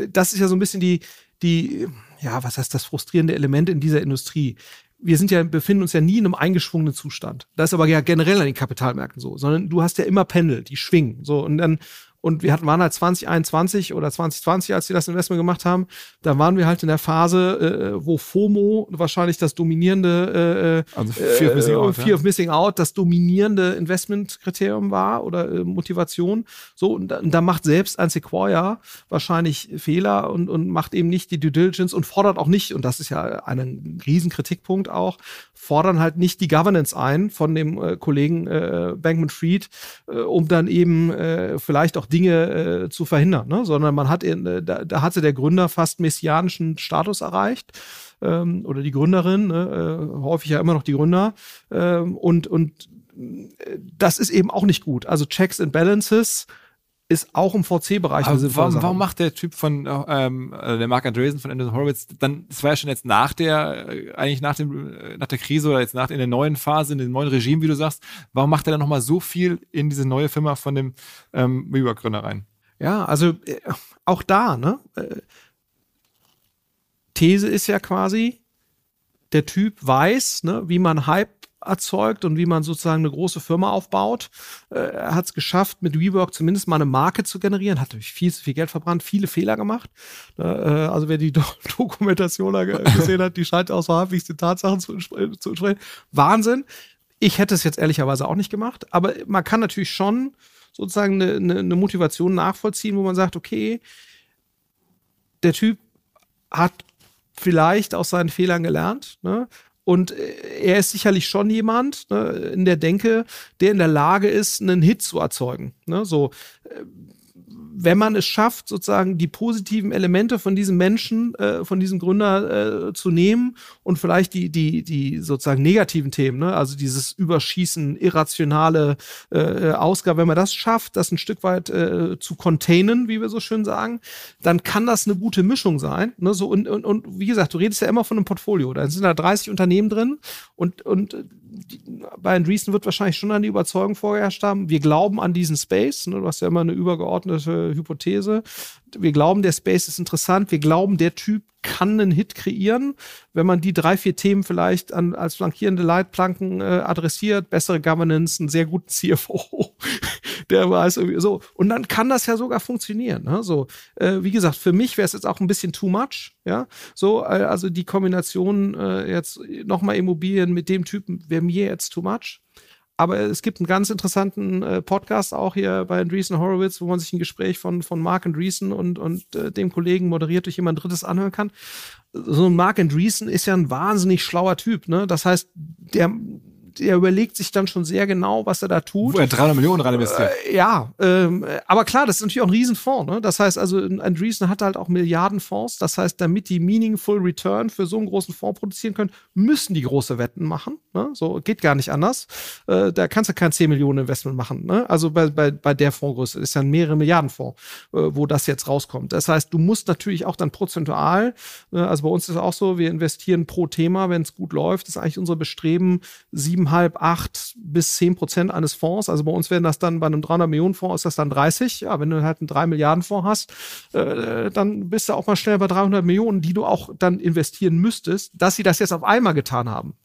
das ist ja so ein bisschen die, die, ja, was heißt das frustrierende Element in dieser Industrie wir sind ja, befinden uns ja nie in einem eingeschwungenen Zustand. Das ist aber ja generell an den Kapitalmärkten so, sondern du hast ja immer Pendel, die schwingen. So, und dann und wir hatten, waren halt 2021 oder 2020, als wir das Investment gemacht haben. Da waren wir halt in der Phase, äh, wo FOMO wahrscheinlich das dominierende, äh, also Fear, of, Missing Out, Fear ja. of Missing Out, das dominierende Investmentkriterium war oder äh, Motivation. So, und da, und da macht selbst ein Sequoia wahrscheinlich Fehler und, und macht eben nicht die Due Diligence und fordert auch nicht, und das ist ja ein Riesenkritikpunkt auch, fordern halt nicht die Governance ein von dem äh, Kollegen äh, Bankman Fried, äh, um dann eben äh, vielleicht auch Dinge äh, zu verhindern, ne? sondern man hat, in, äh, da, da hatte der Gründer fast messianischen Status erreicht ähm, oder die Gründerin, ne? äh, häufig ja immer noch die Gründer ähm, und, und äh, das ist eben auch nicht gut. Also Checks and Balances ist auch im VC-Bereich eine sinnvolle warum, Sache. warum macht der Typ von ähm, äh, der Mark Andreessen von Anderson Horowitz dann, das war ja schon jetzt nach der, äh, eigentlich nach dem, äh, nach der Krise oder jetzt nach in der neuen Phase, in dem neuen Regime, wie du sagst, warum macht er dann nochmal so viel in diese neue Firma von dem ähm, WeWork-Gründer rein? Ja, also äh, auch da, ne? Äh, These ist ja quasi, der Typ weiß, ne, wie man Hype erzeugt und wie man sozusagen eine große Firma aufbaut. Äh, er hat es geschafft, mit WeWork zumindest mal eine Marke zu generieren, hat natürlich viel zu viel Geld verbrannt, viele Fehler gemacht. Äh, also wer die Do Dokumentation gesehen hat, die scheint auch so den Tatsachen zu, entspre- zu entsprechen. Wahnsinn. Ich hätte es jetzt ehrlicherweise auch nicht gemacht, aber man kann natürlich schon sozusagen eine, eine, eine Motivation nachvollziehen, wo man sagt, okay, der Typ hat vielleicht aus seinen Fehlern gelernt. Ne? Und äh, er ist sicherlich schon jemand ne, in der Denke, der in der Lage ist, einen Hit zu erzeugen. Ne? So, äh, wenn man es schafft, sozusagen die positiven Elemente von diesem Menschen, äh, von diesem Gründer äh, zu nehmen und vielleicht die, die, die sozusagen negativen Themen, ne? also dieses Überschießen, irrationale äh, Ausgabe, wenn man das schafft, das ein Stück weit äh, zu containen, wie wir so schön sagen, dann kann das eine gute Mischung sein. Ne? So, und, und, und wie gesagt, du redest ja immer von einem Portfolio. Da sind da 30 Unternehmen drin und, und die, bei Andreessen wird wahrscheinlich schon an die Überzeugung vorgeherrscht haben, wir glauben an diesen Space. Ne? Du hast ja immer eine übergeordnete Hypothese. Wir glauben, der Space ist interessant. Wir glauben, der Typ kann einen Hit kreieren, wenn man die drei, vier Themen vielleicht an, als flankierende Leitplanken äh, adressiert. Bessere Governance, einen sehr guten CFO, der weiß irgendwie so. Und dann kann das ja sogar funktionieren. Ne? So, äh, wie gesagt, für mich wäre es jetzt auch ein bisschen too much. Ja, so, äh, also die Kombination äh, jetzt nochmal Immobilien mit dem Typen wäre mir jetzt too much. Aber es gibt einen ganz interessanten äh, Podcast auch hier bei Andreessen Horowitz, wo man sich ein Gespräch von, von Mark Andreessen und, und äh, dem Kollegen moderiert durch jemand Drittes anhören kann. So ein Mark Andreessen ist ja ein wahnsinnig schlauer Typ. Ne? Das heißt, der, der überlegt sich dann schon sehr genau, was er da tut. Wo er 300 Millionen rein investiert. Äh, ja, ähm, aber klar, das ist natürlich auch ein Riesenfonds. Ne? Das heißt also, Andreessen hat halt auch Milliardenfonds. Das heißt, damit die meaningful Return für so einen großen Fonds produzieren können, müssen die große Wetten machen. Ne? So geht gar nicht anders. Äh, da kannst du kein 10 Millionen Investment machen. Ne? Also bei, bei, bei der Fondsgröße ist ja ein mehrere Milliardenfonds, äh, wo das jetzt rauskommt. Das heißt, du musst natürlich auch dann prozentual, äh, also bei uns ist es auch so, wir investieren pro Thema, wenn es gut läuft, ist eigentlich unser Bestreben, siebeneinhalb, acht bis zehn Prozent eines Fonds. Also bei uns werden das dann bei einem 300 Millionen Fonds ist das dann 30. Ja, wenn du halt einen 3 Milliarden Fonds hast, äh, dann bist du auch mal schnell bei 300 Millionen, die du auch dann investieren müsstest, dass sie das jetzt auf einmal getan haben.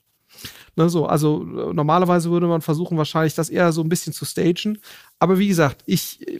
Ne, so, also äh, normalerweise würde man versuchen, wahrscheinlich das eher so ein bisschen zu stagen. Aber wie gesagt, ich, äh,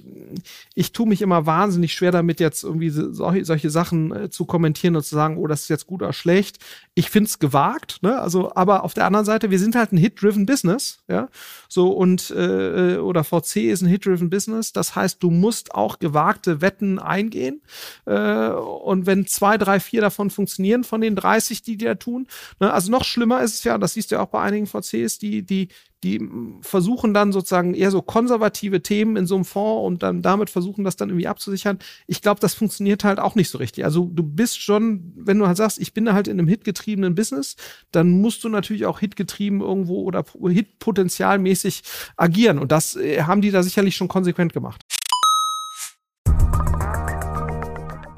ich tue mich immer wahnsinnig schwer damit, jetzt irgendwie so- solche, solche Sachen äh, zu kommentieren und zu sagen, oh, das ist jetzt gut oder schlecht. Ich finde es gewagt, ne? Also, aber auf der anderen Seite, wir sind halt ein Hit-driven Business, ja. So, und äh, oder VC ist ein Hit-driven Business. Das heißt, du musst auch gewagte Wetten eingehen. Äh, und wenn zwei, drei, vier davon funktionieren, von den 30, die da tun, ne? also noch schlimmer ist es ja, das siehst du ja auch bei einigen VCs, die, die, die mm, versuchen dann sozusagen eher so konservative Themen in so einem Fonds und dann damit versuchen, das dann irgendwie abzusichern. Ich glaube, das funktioniert halt auch nicht so richtig. Also du bist schon, wenn du halt sagst, ich bin halt in einem hitgetriebenen Business, dann musst du natürlich auch hitgetrieben irgendwo oder hitpotenzialmäßig agieren. Und das äh, haben die da sicherlich schon konsequent gemacht.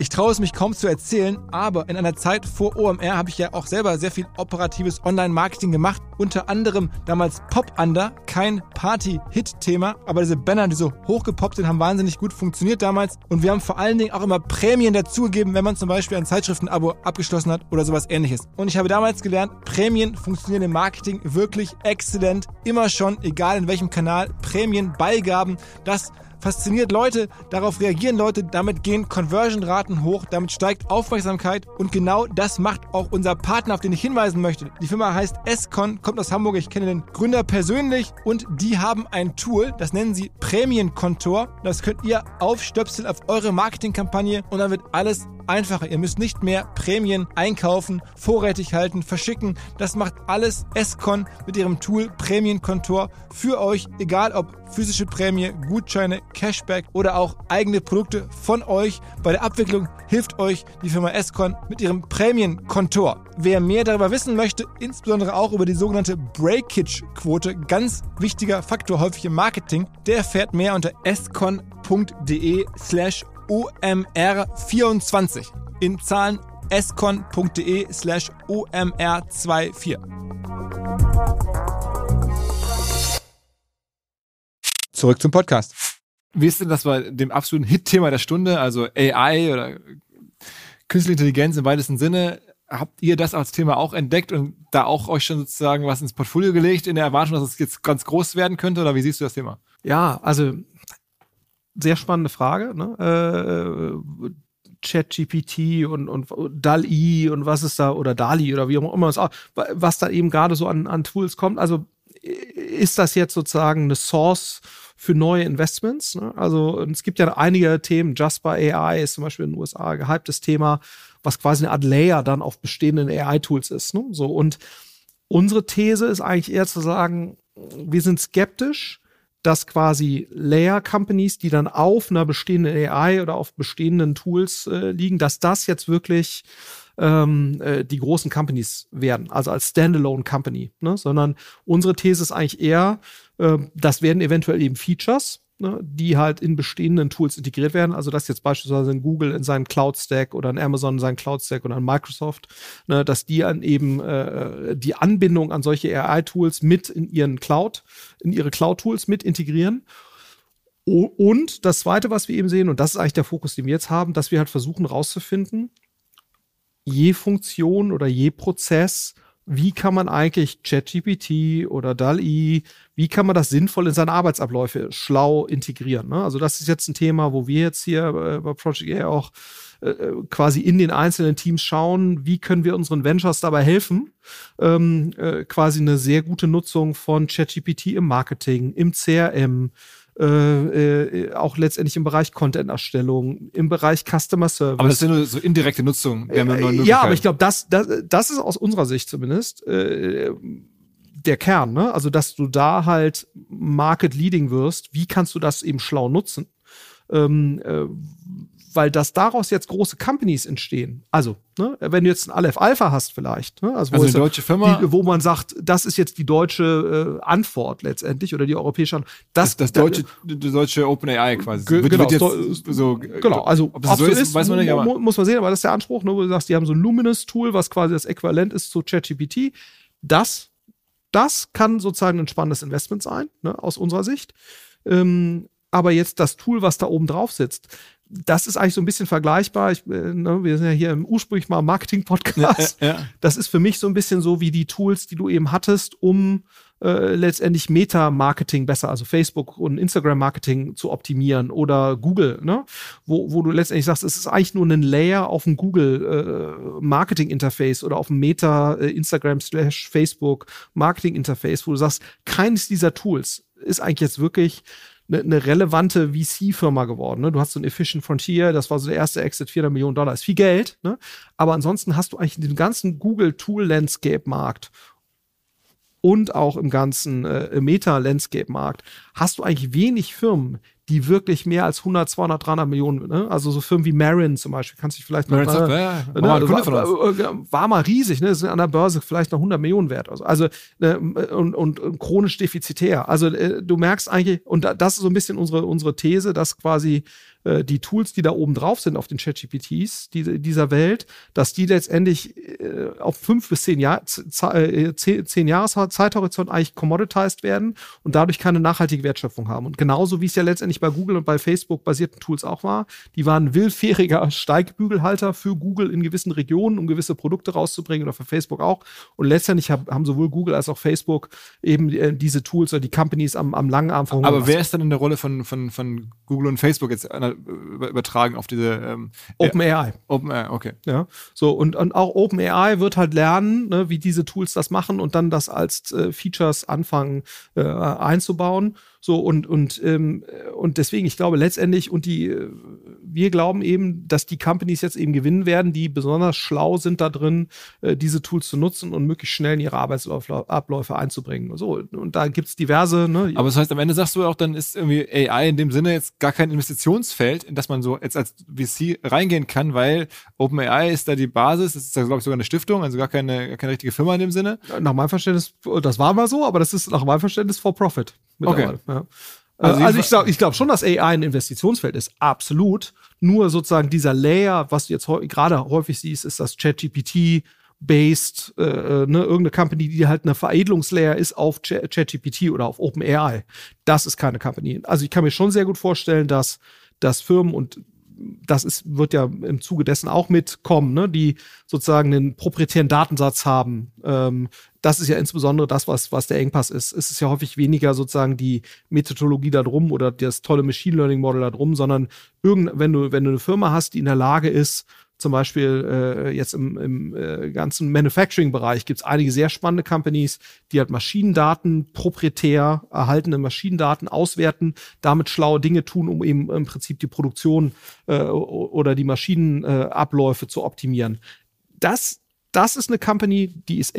Ich traue es mich kaum zu erzählen, aber in einer Zeit vor OMR habe ich ja auch selber sehr viel operatives Online-Marketing gemacht. Unter anderem damals Pop Under, kein Party-Hit-Thema, aber diese Banner, die so hochgepoppt sind, haben wahnsinnig gut funktioniert damals. Und wir haben vor allen Dingen auch immer Prämien dazugegeben, wenn man zum Beispiel ein Zeitschriftenabo abgeschlossen hat oder sowas ähnliches. Und ich habe damals gelernt, Prämien funktionieren im Marketing wirklich exzellent. Immer schon, egal in welchem Kanal, Prämien, Beigaben, das fasziniert Leute, darauf reagieren Leute, damit gehen Conversion-Raten hoch, damit steigt Aufmerksamkeit und genau das macht auch unser Partner, auf den ich hinweisen möchte. Die Firma heißt Escon, kommt aus Hamburg, ich kenne den Gründer persönlich und die haben ein Tool, das nennen sie Prämienkontor. Das könnt ihr aufstöpseln auf eure Marketingkampagne und dann wird alles einfacher. Ihr müsst nicht mehr Prämien einkaufen, vorrätig halten, verschicken. Das macht alles Escon mit ihrem Tool Prämienkontor für euch, egal ob physische Prämie, Gutscheine, Cashback oder auch eigene Produkte von euch. Bei der Abwicklung hilft euch die Firma Escon mit ihrem Prämienkontor. Wer mehr darüber wissen möchte, insbesondere auch über die sogenannte Breakage-Quote, ganz wichtiger Faktor häufig im Marketing, der erfährt mehr unter escon.de slash omr24 in Zahlen escon.de slash omr24. Zurück zum Podcast. Wie ist denn das bei dem absoluten Hit-Thema der Stunde, also AI oder künstliche Intelligenz im weitesten Sinne? Habt ihr das als Thema auch entdeckt und da auch euch schon sozusagen was ins Portfolio gelegt, in der Erwartung, dass es jetzt ganz groß werden könnte? Oder wie siehst du das Thema? Ja, also sehr spannende Frage. Ne? Äh, ChatGPT und, und DALI und was ist da, oder DALI oder wie auch immer, was da eben gerade so an, an Tools kommt. Also ist das jetzt sozusagen eine Source für neue Investments? Ne? Also es gibt ja einige Themen, by AI ist zum Beispiel in den USA ein gehyptes Thema, was quasi eine Art Layer dann auf bestehenden AI-Tools ist. Ne? So, und unsere These ist eigentlich eher zu sagen, wir sind skeptisch, dass quasi Layer-Companies, die dann auf einer bestehenden AI oder auf bestehenden Tools äh, liegen, dass das jetzt wirklich ähm, äh, die großen Companies werden, also als Standalone Company, ne? sondern unsere These ist eigentlich eher, äh, das werden eventuell eben Features, ne, die halt in bestehenden Tools integriert werden. Also dass jetzt beispielsweise in Google in seinen Cloud Stack oder in Amazon in seinen Cloud Stack oder in Microsoft, ne, dass die an eben äh, die Anbindung an solche AI-Tools mit in ihren Cloud, in ihre Cloud-Tools mit integrieren. Und das Zweite, was wir eben sehen, und das ist eigentlich der Fokus, den wir jetzt haben, dass wir halt versuchen rauszufinden, je Funktion oder je Prozess wie kann man eigentlich ChatGPT oder DALI, wie kann man das sinnvoll in seine Arbeitsabläufe schlau integrieren? Ne? Also das ist jetzt ein Thema, wo wir jetzt hier äh, bei Project A auch äh, quasi in den einzelnen Teams schauen, wie können wir unseren Ventures dabei helfen, ähm, äh, quasi eine sehr gute Nutzung von ChatGPT im Marketing, im CRM, äh, äh, auch letztendlich im Bereich Content-Erstellung, im Bereich Customer Service. Aber das ja nur so indirekte Nutzung. Äh, ja, aber ich glaube, das, das, das ist aus unserer Sicht zumindest äh, der Kern. Ne? Also, dass du da halt Market Leading wirst. Wie kannst du das eben schlau nutzen? Ähm, äh, weil dass daraus jetzt große Companies entstehen. Also, ne, wenn du jetzt ein Aleph Alpha hast vielleicht, ne, also, wo also eine deutsche Firma, die, wo man sagt, das ist jetzt die deutsche äh, Antwort letztendlich oder die europäische Antwort. Das, das, das deutsche, die deutsche OpenAI quasi. Wird, genau, wird jetzt so, genau, also ob das so ist, ist, weiß man nicht, aber muss man sehen, aber das ist der Anspruch, ne, wo du sagst, die haben so ein Luminous-Tool, was quasi das Äquivalent ist zu ChatGPT. Das, das kann sozusagen ein spannendes Investment sein, ne, aus unserer Sicht. Ähm, aber jetzt das Tool, was da oben drauf sitzt, das ist eigentlich so ein bisschen vergleichbar. Ich, äh, ne, wir sind ja hier im ursprünglich mal Marketing-Podcast. Ja, ja. Das ist für mich so ein bisschen so wie die Tools, die du eben hattest, um äh, letztendlich Meta-Marketing besser, also Facebook und Instagram-Marketing zu optimieren oder Google, ne? wo, wo du letztendlich sagst, es ist eigentlich nur ein Layer auf dem Google-Marketing-Interface äh, oder auf dem Meta-Instagram äh, slash Facebook Marketing-Interface, wo du sagst, keines dieser Tools ist eigentlich jetzt wirklich eine, eine relevante VC-Firma geworden. Ne? Du hast so ein Efficient Frontier, das war so der erste Exit, 400 Millionen Dollar, ist viel Geld. Ne? Aber ansonsten hast du eigentlich den ganzen Google-Tool-Landscape-Markt und auch im ganzen äh, Meta-Landscape-Markt hast du eigentlich wenig Firmen, die wirklich mehr als 100, 200, 300 Millionen, ne? also so Firmen wie Marin zum Beispiel, kannst du dich vielleicht Marin mal, ja, ne? war, war, war, mal riesig, ne? sind an der Börse vielleicht noch 100 Millionen wert, also, also ne? und, und, und, chronisch defizitär. Also äh, du merkst eigentlich, und das ist so ein bisschen unsere, unsere These, dass quasi äh, die Tools, die da oben drauf sind auf den ChatGPTs die, dieser Welt, dass die letztendlich äh, auf fünf bis zehn, Jahr, äh, zehn, zehn Jahres Zeithorizont eigentlich commoditized werden und dadurch keine nachhaltige Wertschöpfung haben. Und genauso wie es ja letztendlich bei Google und bei Facebook basierten Tools auch war, die waren willfähriger Steigbügelhalter für Google in gewissen Regionen, um gewisse Produkte rauszubringen oder für Facebook auch. Und letztendlich haben sowohl Google als auch Facebook eben äh, diese Tools oder die Companies am, am langen Arm verhungert. Aber wer ist dann in der Rolle von, von, von Google und Facebook jetzt? Übertragen auf diese ähm, OpenAI. OpenAI, okay. Ja, so und, und auch OpenAI wird halt lernen, ne, wie diese Tools das machen und dann das als äh, Features anfangen äh, einzubauen. So und und ähm, und deswegen, ich glaube letztendlich und die äh, wir glauben eben, dass die Companies jetzt eben gewinnen werden, die besonders schlau sind da drin, äh, diese Tools zu nutzen und möglichst schnell in ihre Arbeitsabläufe einzubringen. So und da gibt's diverse. Ne, Aber das heißt, am Ende sagst du auch, dann ist irgendwie AI in dem Sinne jetzt gar kein Investitionsfeld, in das man so jetzt als VC reingehen kann, weil OpenAI ist da die Basis. Das ist da glaube ich sogar eine Stiftung, also gar keine gar keine richtige Firma in dem Sinne. Nach meinem Verständnis, das war mal so, aber das ist nach meinem Verständnis for Profit. Okay. Ja. Also, also ich glaube ich glaub schon, dass AI ein Investitionsfeld ist, absolut. Nur sozusagen dieser Layer, was du jetzt gerade häufig siehst, ist das ChatGPT based, äh, äh, ne, irgendeine Company, die halt eine Veredelungslayer ist auf ChatGPT oder auf OpenAI. Das ist keine Company. Also ich kann mir schon sehr gut vorstellen, dass, dass Firmen und das ist, wird ja im Zuge dessen auch mitkommen, ne, die sozusagen einen proprietären Datensatz haben. Ähm, das ist ja insbesondere das, was, was der Engpass ist. Es ist ja häufig weniger sozusagen die Methodologie da drum oder das tolle Machine Learning Model da drum, sondern irgend, wenn du, wenn du eine Firma hast, die in der Lage ist, zum Beispiel äh, jetzt im, im äh, ganzen Manufacturing-Bereich gibt es einige sehr spannende Companies, die halt Maschinendaten, proprietär erhaltene Maschinendaten auswerten, damit schlaue Dinge tun, um eben im Prinzip die Produktion äh, oder die Maschinenabläufe zu optimieren. Das das ist eine Company, die ist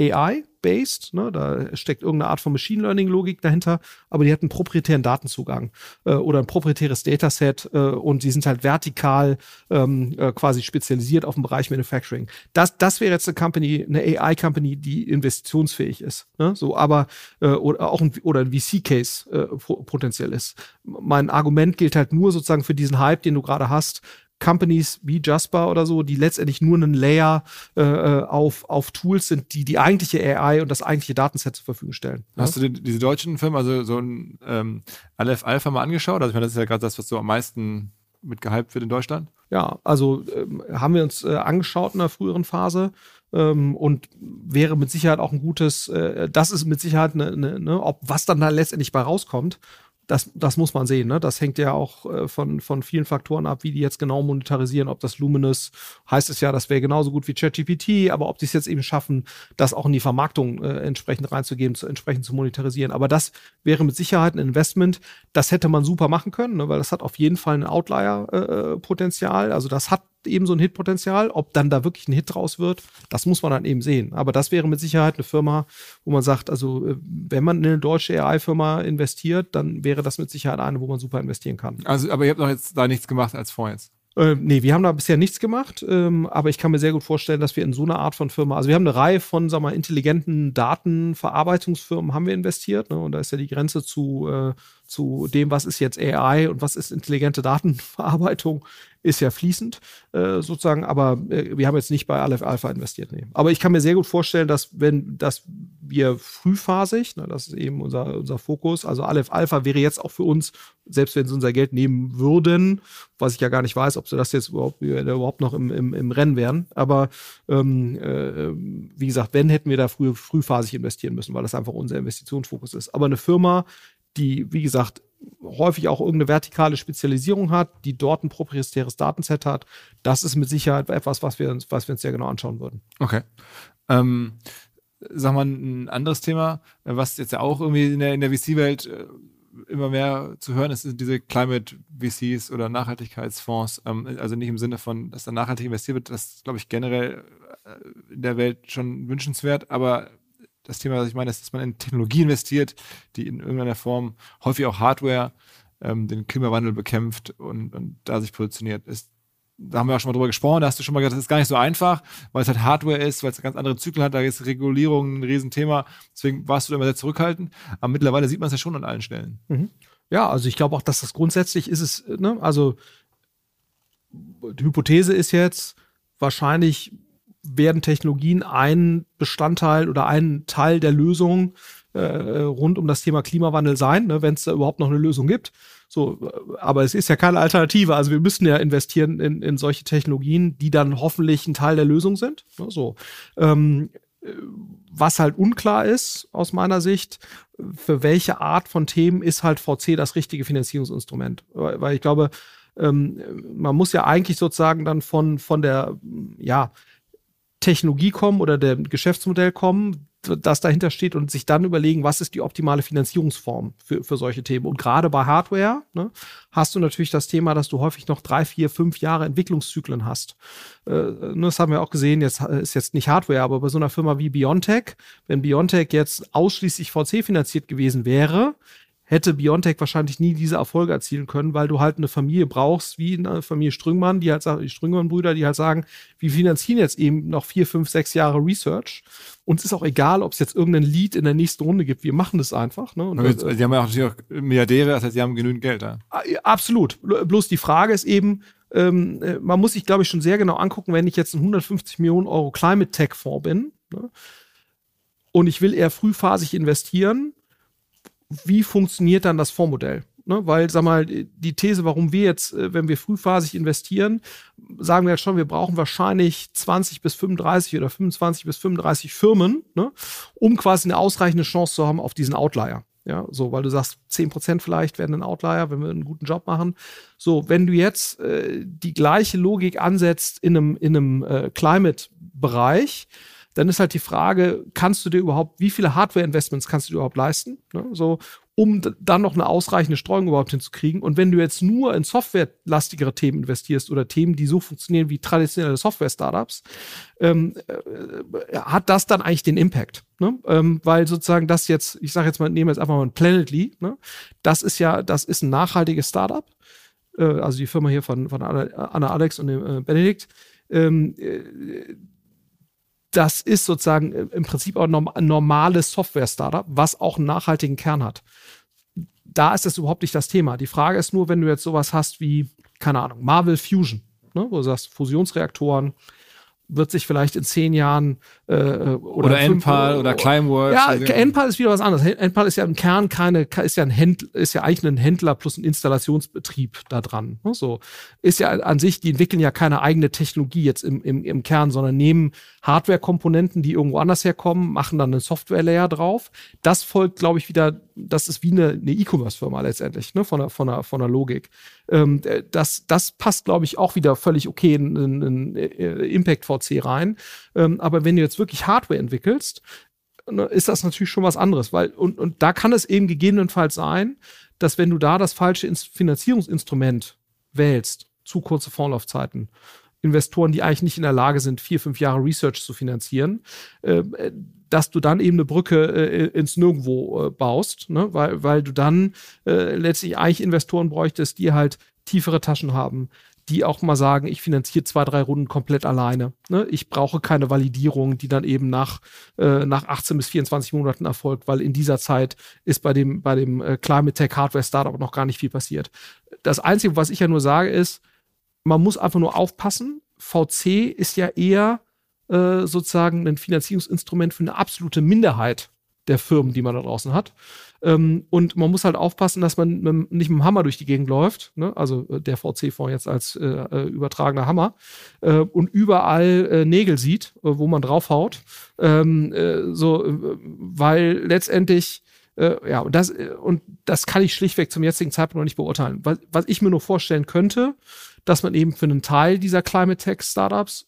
AI-based, ne? da steckt irgendeine Art von Machine Learning-Logik dahinter, aber die hat einen proprietären Datenzugang äh, oder ein proprietäres Dataset äh, und sie sind halt vertikal ähm, äh, quasi spezialisiert auf den Bereich Manufacturing. Das, das wäre jetzt eine Company, eine AI-Company, die investitionsfähig ist. Ne? So, aber äh, oder auch ein, oder ein VC-Case äh, potenziell ist. Mein Argument gilt halt nur sozusagen für diesen Hype, den du gerade hast, Companies wie Jasper oder so, die letztendlich nur einen Layer äh, äh auf, auf Tools sind, die die eigentliche AI und das eigentliche Datenset zur Verfügung stellen. Hast ja? du die, diese deutschen Firmen, also so ein ähm, Aleph Alpha mal angeschaut? Also ich meine, das ist ja gerade das, was so am meisten mit gehypt wird in Deutschland. Ja, also ähm, haben wir uns äh, angeschaut in der früheren Phase ähm, und wäre mit Sicherheit auch ein gutes, äh, das ist mit Sicherheit eine, eine, ne, ob was dann da letztendlich bei rauskommt das, das muss man sehen. Ne? Das hängt ja auch äh, von, von vielen Faktoren ab, wie die jetzt genau monetarisieren. Ob das Luminous heißt es ja, das wäre genauso gut wie ChatGPT, aber ob die es jetzt eben schaffen, das auch in die Vermarktung äh, entsprechend reinzugeben, zu, entsprechend zu monetarisieren. Aber das wäre mit Sicherheit ein Investment. Das hätte man super machen können, ne? weil das hat auf jeden Fall ein Outlier-Potenzial. Äh, also das hat eben so ein Hitpotenzial. Ob dann da wirklich ein Hit draus wird, das muss man dann eben sehen. Aber das wäre mit Sicherheit eine Firma, wo man sagt, also äh, wenn man in eine deutsche AI-Firma investiert, dann wäre das mit Sicherheit eine, wo man super investieren kann. Also, aber ihr habt doch jetzt da nichts gemacht als Fonds. Äh, nee, wir haben da bisher nichts gemacht, ähm, aber ich kann mir sehr gut vorstellen, dass wir in so eine Art von Firma, also wir haben eine Reihe von, sag mal, intelligenten Datenverarbeitungsfirmen haben wir investiert, ne? und da ist ja die Grenze zu, äh, zu dem, was ist jetzt AI und was ist intelligente Datenverarbeitung, ist ja fließend äh, sozusagen, aber äh, wir haben jetzt nicht bei Aleph Alpha investiert. Nee. Aber ich kann mir sehr gut vorstellen, dass wenn dass wir frühphasig, ne, das ist eben unser, unser Fokus, also Aleph Alpha wäre jetzt auch für uns, selbst wenn sie unser Geld nehmen würden, was ich ja gar nicht weiß, ob sie das jetzt überhaupt, überhaupt noch im, im, im Rennen wären, aber ähm, äh, wie gesagt, wenn hätten wir da früh, frühphasig investieren müssen, weil das einfach unser Investitionsfokus ist. Aber eine Firma, die, wie gesagt, häufig auch irgendeine vertikale Spezialisierung hat, die dort ein proprietäres Datenset hat, das ist mit Sicherheit etwas, was wir uns, was wir uns sehr genau anschauen würden. Okay. Ähm, sag mal, ein anderes Thema, was jetzt ja auch irgendwie in der, in der VC-Welt äh, immer mehr zu hören ist, sind diese Climate VCs oder Nachhaltigkeitsfonds. Ähm, also nicht im Sinne von, dass da nachhaltig investiert wird, das glaube ich, generell äh, in der Welt schon wünschenswert, aber das Thema, was ich meine, ist, dass man in Technologie investiert, die in irgendeiner Form, häufig auch Hardware, ähm, den Klimawandel bekämpft und, und da sich positioniert. Ist, da haben wir auch schon mal drüber gesprochen, da hast du schon mal gesagt, das ist gar nicht so einfach, weil es halt Hardware ist, weil es ganz andere Zyklen hat, da ist Regulierung ein Riesenthema. Deswegen warst du immer sehr zurückhaltend. Aber mittlerweile sieht man es ja schon an allen Stellen. Mhm. Ja, also ich glaube auch, dass das grundsätzlich ist es, ne, also die Hypothese ist jetzt, wahrscheinlich werden Technologien ein Bestandteil oder ein Teil der Lösung äh, rund um das Thema Klimawandel sein, ne, wenn es da überhaupt noch eine Lösung gibt. So, aber es ist ja keine Alternative. Also wir müssen ja investieren in, in solche Technologien, die dann hoffentlich ein Teil der Lösung sind. Ne, so. Ähm, äh, was halt unklar ist aus meiner Sicht, für welche Art von Themen ist halt VC das richtige Finanzierungsinstrument? Weil ich glaube, ähm, man muss ja eigentlich sozusagen dann von, von der, ja, Technologie kommen oder dem Geschäftsmodell kommen, das dahinter steht und sich dann überlegen, was ist die optimale Finanzierungsform für, für solche Themen. Und gerade bei Hardware ne, hast du natürlich das Thema, dass du häufig noch drei, vier, fünf Jahre Entwicklungszyklen hast. Äh, ne, das haben wir auch gesehen, jetzt ist jetzt nicht Hardware, aber bei so einer Firma wie Biontech, wenn Biontech jetzt ausschließlich VC finanziert gewesen wäre, hätte Biontech wahrscheinlich nie diese Erfolge erzielen können, weil du halt eine Familie brauchst, wie eine Familie Strüngmann, die halt sagen, die Strüngmann-Brüder, die halt sagen, wir finanzieren jetzt eben noch vier, fünf, sechs Jahre Research. Uns ist auch egal, ob es jetzt irgendeinen Lead in der nächsten Runde gibt. Wir machen das einfach. Ne? Und, jetzt, die haben ja auch, auch Milliardäre, das heißt, die haben genügend Geld. Ah, absolut. Bloß die Frage ist eben, ähm, äh, man muss sich, glaube ich, schon sehr genau angucken, wenn ich jetzt ein 150 Millionen Euro Climate Tech Fonds bin ne? und ich will eher frühphasig investieren, wie funktioniert dann das Fondsmodell? Ne, weil, sag mal, die These, warum wir jetzt, äh, wenn wir frühphasig investieren, sagen wir jetzt schon, wir brauchen wahrscheinlich 20 bis 35 oder 25 bis 35 Firmen, ne, um quasi eine ausreichende Chance zu haben auf diesen Outlier. Ja, so, weil du sagst, 10 Prozent vielleicht werden ein Outlier, wenn wir einen guten Job machen. So, wenn du jetzt äh, die gleiche Logik ansetzt in einem, in einem äh, Climate-Bereich, dann ist halt die Frage, kannst du dir überhaupt, wie viele Hardware-Investments kannst du dir überhaupt leisten? Ne? So, um dann noch eine ausreichende Streuung überhaupt hinzukriegen. Und wenn du jetzt nur in softwarelastigere Themen investierst oder Themen, die so funktionieren wie traditionelle Software-Startups, ähm, äh, hat das dann eigentlich den Impact. Ne? Ähm, weil sozusagen das jetzt, ich sage jetzt mal, nehmen wir jetzt einfach mal ein Planetly, ne? das ist ja, das ist ein nachhaltiges Startup, äh, also die Firma hier von, von Anna Alex und dem äh, Benedikt, ähm, äh, das ist sozusagen äh, im Prinzip auch ein normales Software-Startup, was auch einen nachhaltigen Kern hat. Da ist das überhaupt nicht das Thema. Die Frage ist nur, wenn du jetzt sowas hast wie, keine Ahnung, Marvel Fusion, ne, wo du sagst, Fusionsreaktoren, wird sich vielleicht in zehn Jahren äh, oder, oder Enpal oder, oder Climeworks. Ja, also, Enpal ist wieder was anderes. Enpal ist ja im Kern keine, ist ja ein Händler, ist ja eigentlich ein Händler plus ein Installationsbetrieb da dran. Ne? So ist ja an sich, die entwickeln ja keine eigene Technologie jetzt im, im, im Kern, sondern nehmen Hardware-Komponenten, die irgendwo anders herkommen, machen dann einen Software-Layer drauf. Das folgt, glaube ich, wieder, das ist wie eine, E-Commerce-Firma letztendlich, ne? von, der, von, der, von der Logik. Ähm, das, das passt, glaube ich, auch wieder völlig okay in, in, in äh, Impact VC rein. Ähm, aber wenn du jetzt wirklich Hardware entwickelst, ne, ist das natürlich schon was anderes, weil, und, und da kann es eben gegebenenfalls sein, dass wenn du da das falsche Finanzierungsinstrument wählst, zu kurze Vorlaufzeiten, Investoren, die eigentlich nicht in der Lage sind, vier, fünf Jahre Research zu finanzieren, äh, dass du dann eben eine Brücke äh, ins Nirgendwo äh, baust, ne? weil, weil du dann letztlich eigentlich Investoren bräuchtest, die halt tiefere Taschen haben, die auch mal sagen, ich finanziere zwei, drei Runden komplett alleine. Ne? Ich brauche keine Validierung, die dann eben nach, äh, nach 18 bis 24 Monaten erfolgt, weil in dieser Zeit ist bei dem, bei dem Climate Tech Hardware Startup noch gar nicht viel passiert. Das Einzige, was ich ja nur sage, ist, man muss einfach nur aufpassen. VC ist ja eher äh, sozusagen ein Finanzierungsinstrument für eine absolute Minderheit der Firmen, die man da draußen hat. Ähm, und man muss halt aufpassen, dass man mit, nicht mit dem Hammer durch die Gegend läuft, ne? also äh, der VC-Fonds jetzt als äh, äh, übertragener Hammer, äh, und überall äh, Nägel sieht, äh, wo man draufhaut. Ähm, so, weil letztendlich ja, und das, und das kann ich schlichtweg zum jetzigen Zeitpunkt noch nicht beurteilen. Was, was ich mir nur vorstellen könnte, dass man eben für einen Teil dieser Climate Tech Startups,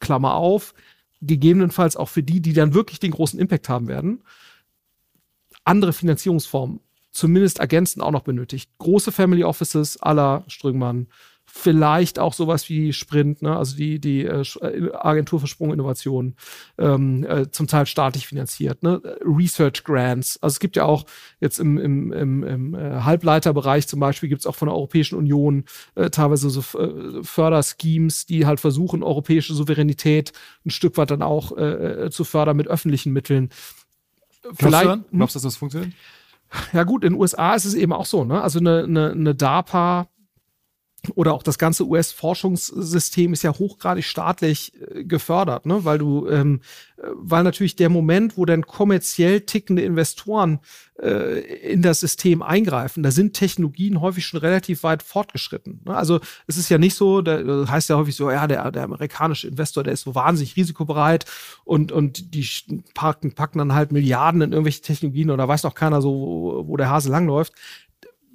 Klammer auf, gegebenenfalls auch für die, die dann wirklich den großen Impact haben werden, andere Finanzierungsformen zumindest ergänzend auch noch benötigt. Große Family Offices aller Strüngmann, vielleicht auch sowas wie Sprint, ne? also die, die äh, äh, Agentur für Sprunginnovation, ähm, äh, zum Teil staatlich finanziert, ne? Research Grants. Also es gibt ja auch jetzt im, im, im, im äh, Halbleiterbereich zum Beispiel gibt es auch von der Europäischen Union äh, teilweise so äh, Förderschemes, die halt versuchen, europäische Souveränität ein Stück weit dann auch äh, zu fördern mit öffentlichen Mitteln. Vielleicht, Glaubst du, Glaubst du dass das funktioniert? Ja gut, in den USA ist es eben auch so, ne? Also eine, eine, eine DARPA oder auch das ganze US-Forschungssystem ist ja hochgradig staatlich äh, gefördert, ne? weil du, ähm, äh, weil natürlich der Moment, wo dann kommerziell tickende Investoren äh, in das System eingreifen, da sind Technologien häufig schon relativ weit fortgeschritten. Ne? Also es ist ja nicht so, da, heißt ja häufig so, ja, der, der amerikanische Investor, der ist so wahnsinnig risikobereit und, und die packen, packen dann halt Milliarden in irgendwelche Technologien oder weiß noch keiner so, wo, wo der Hase langläuft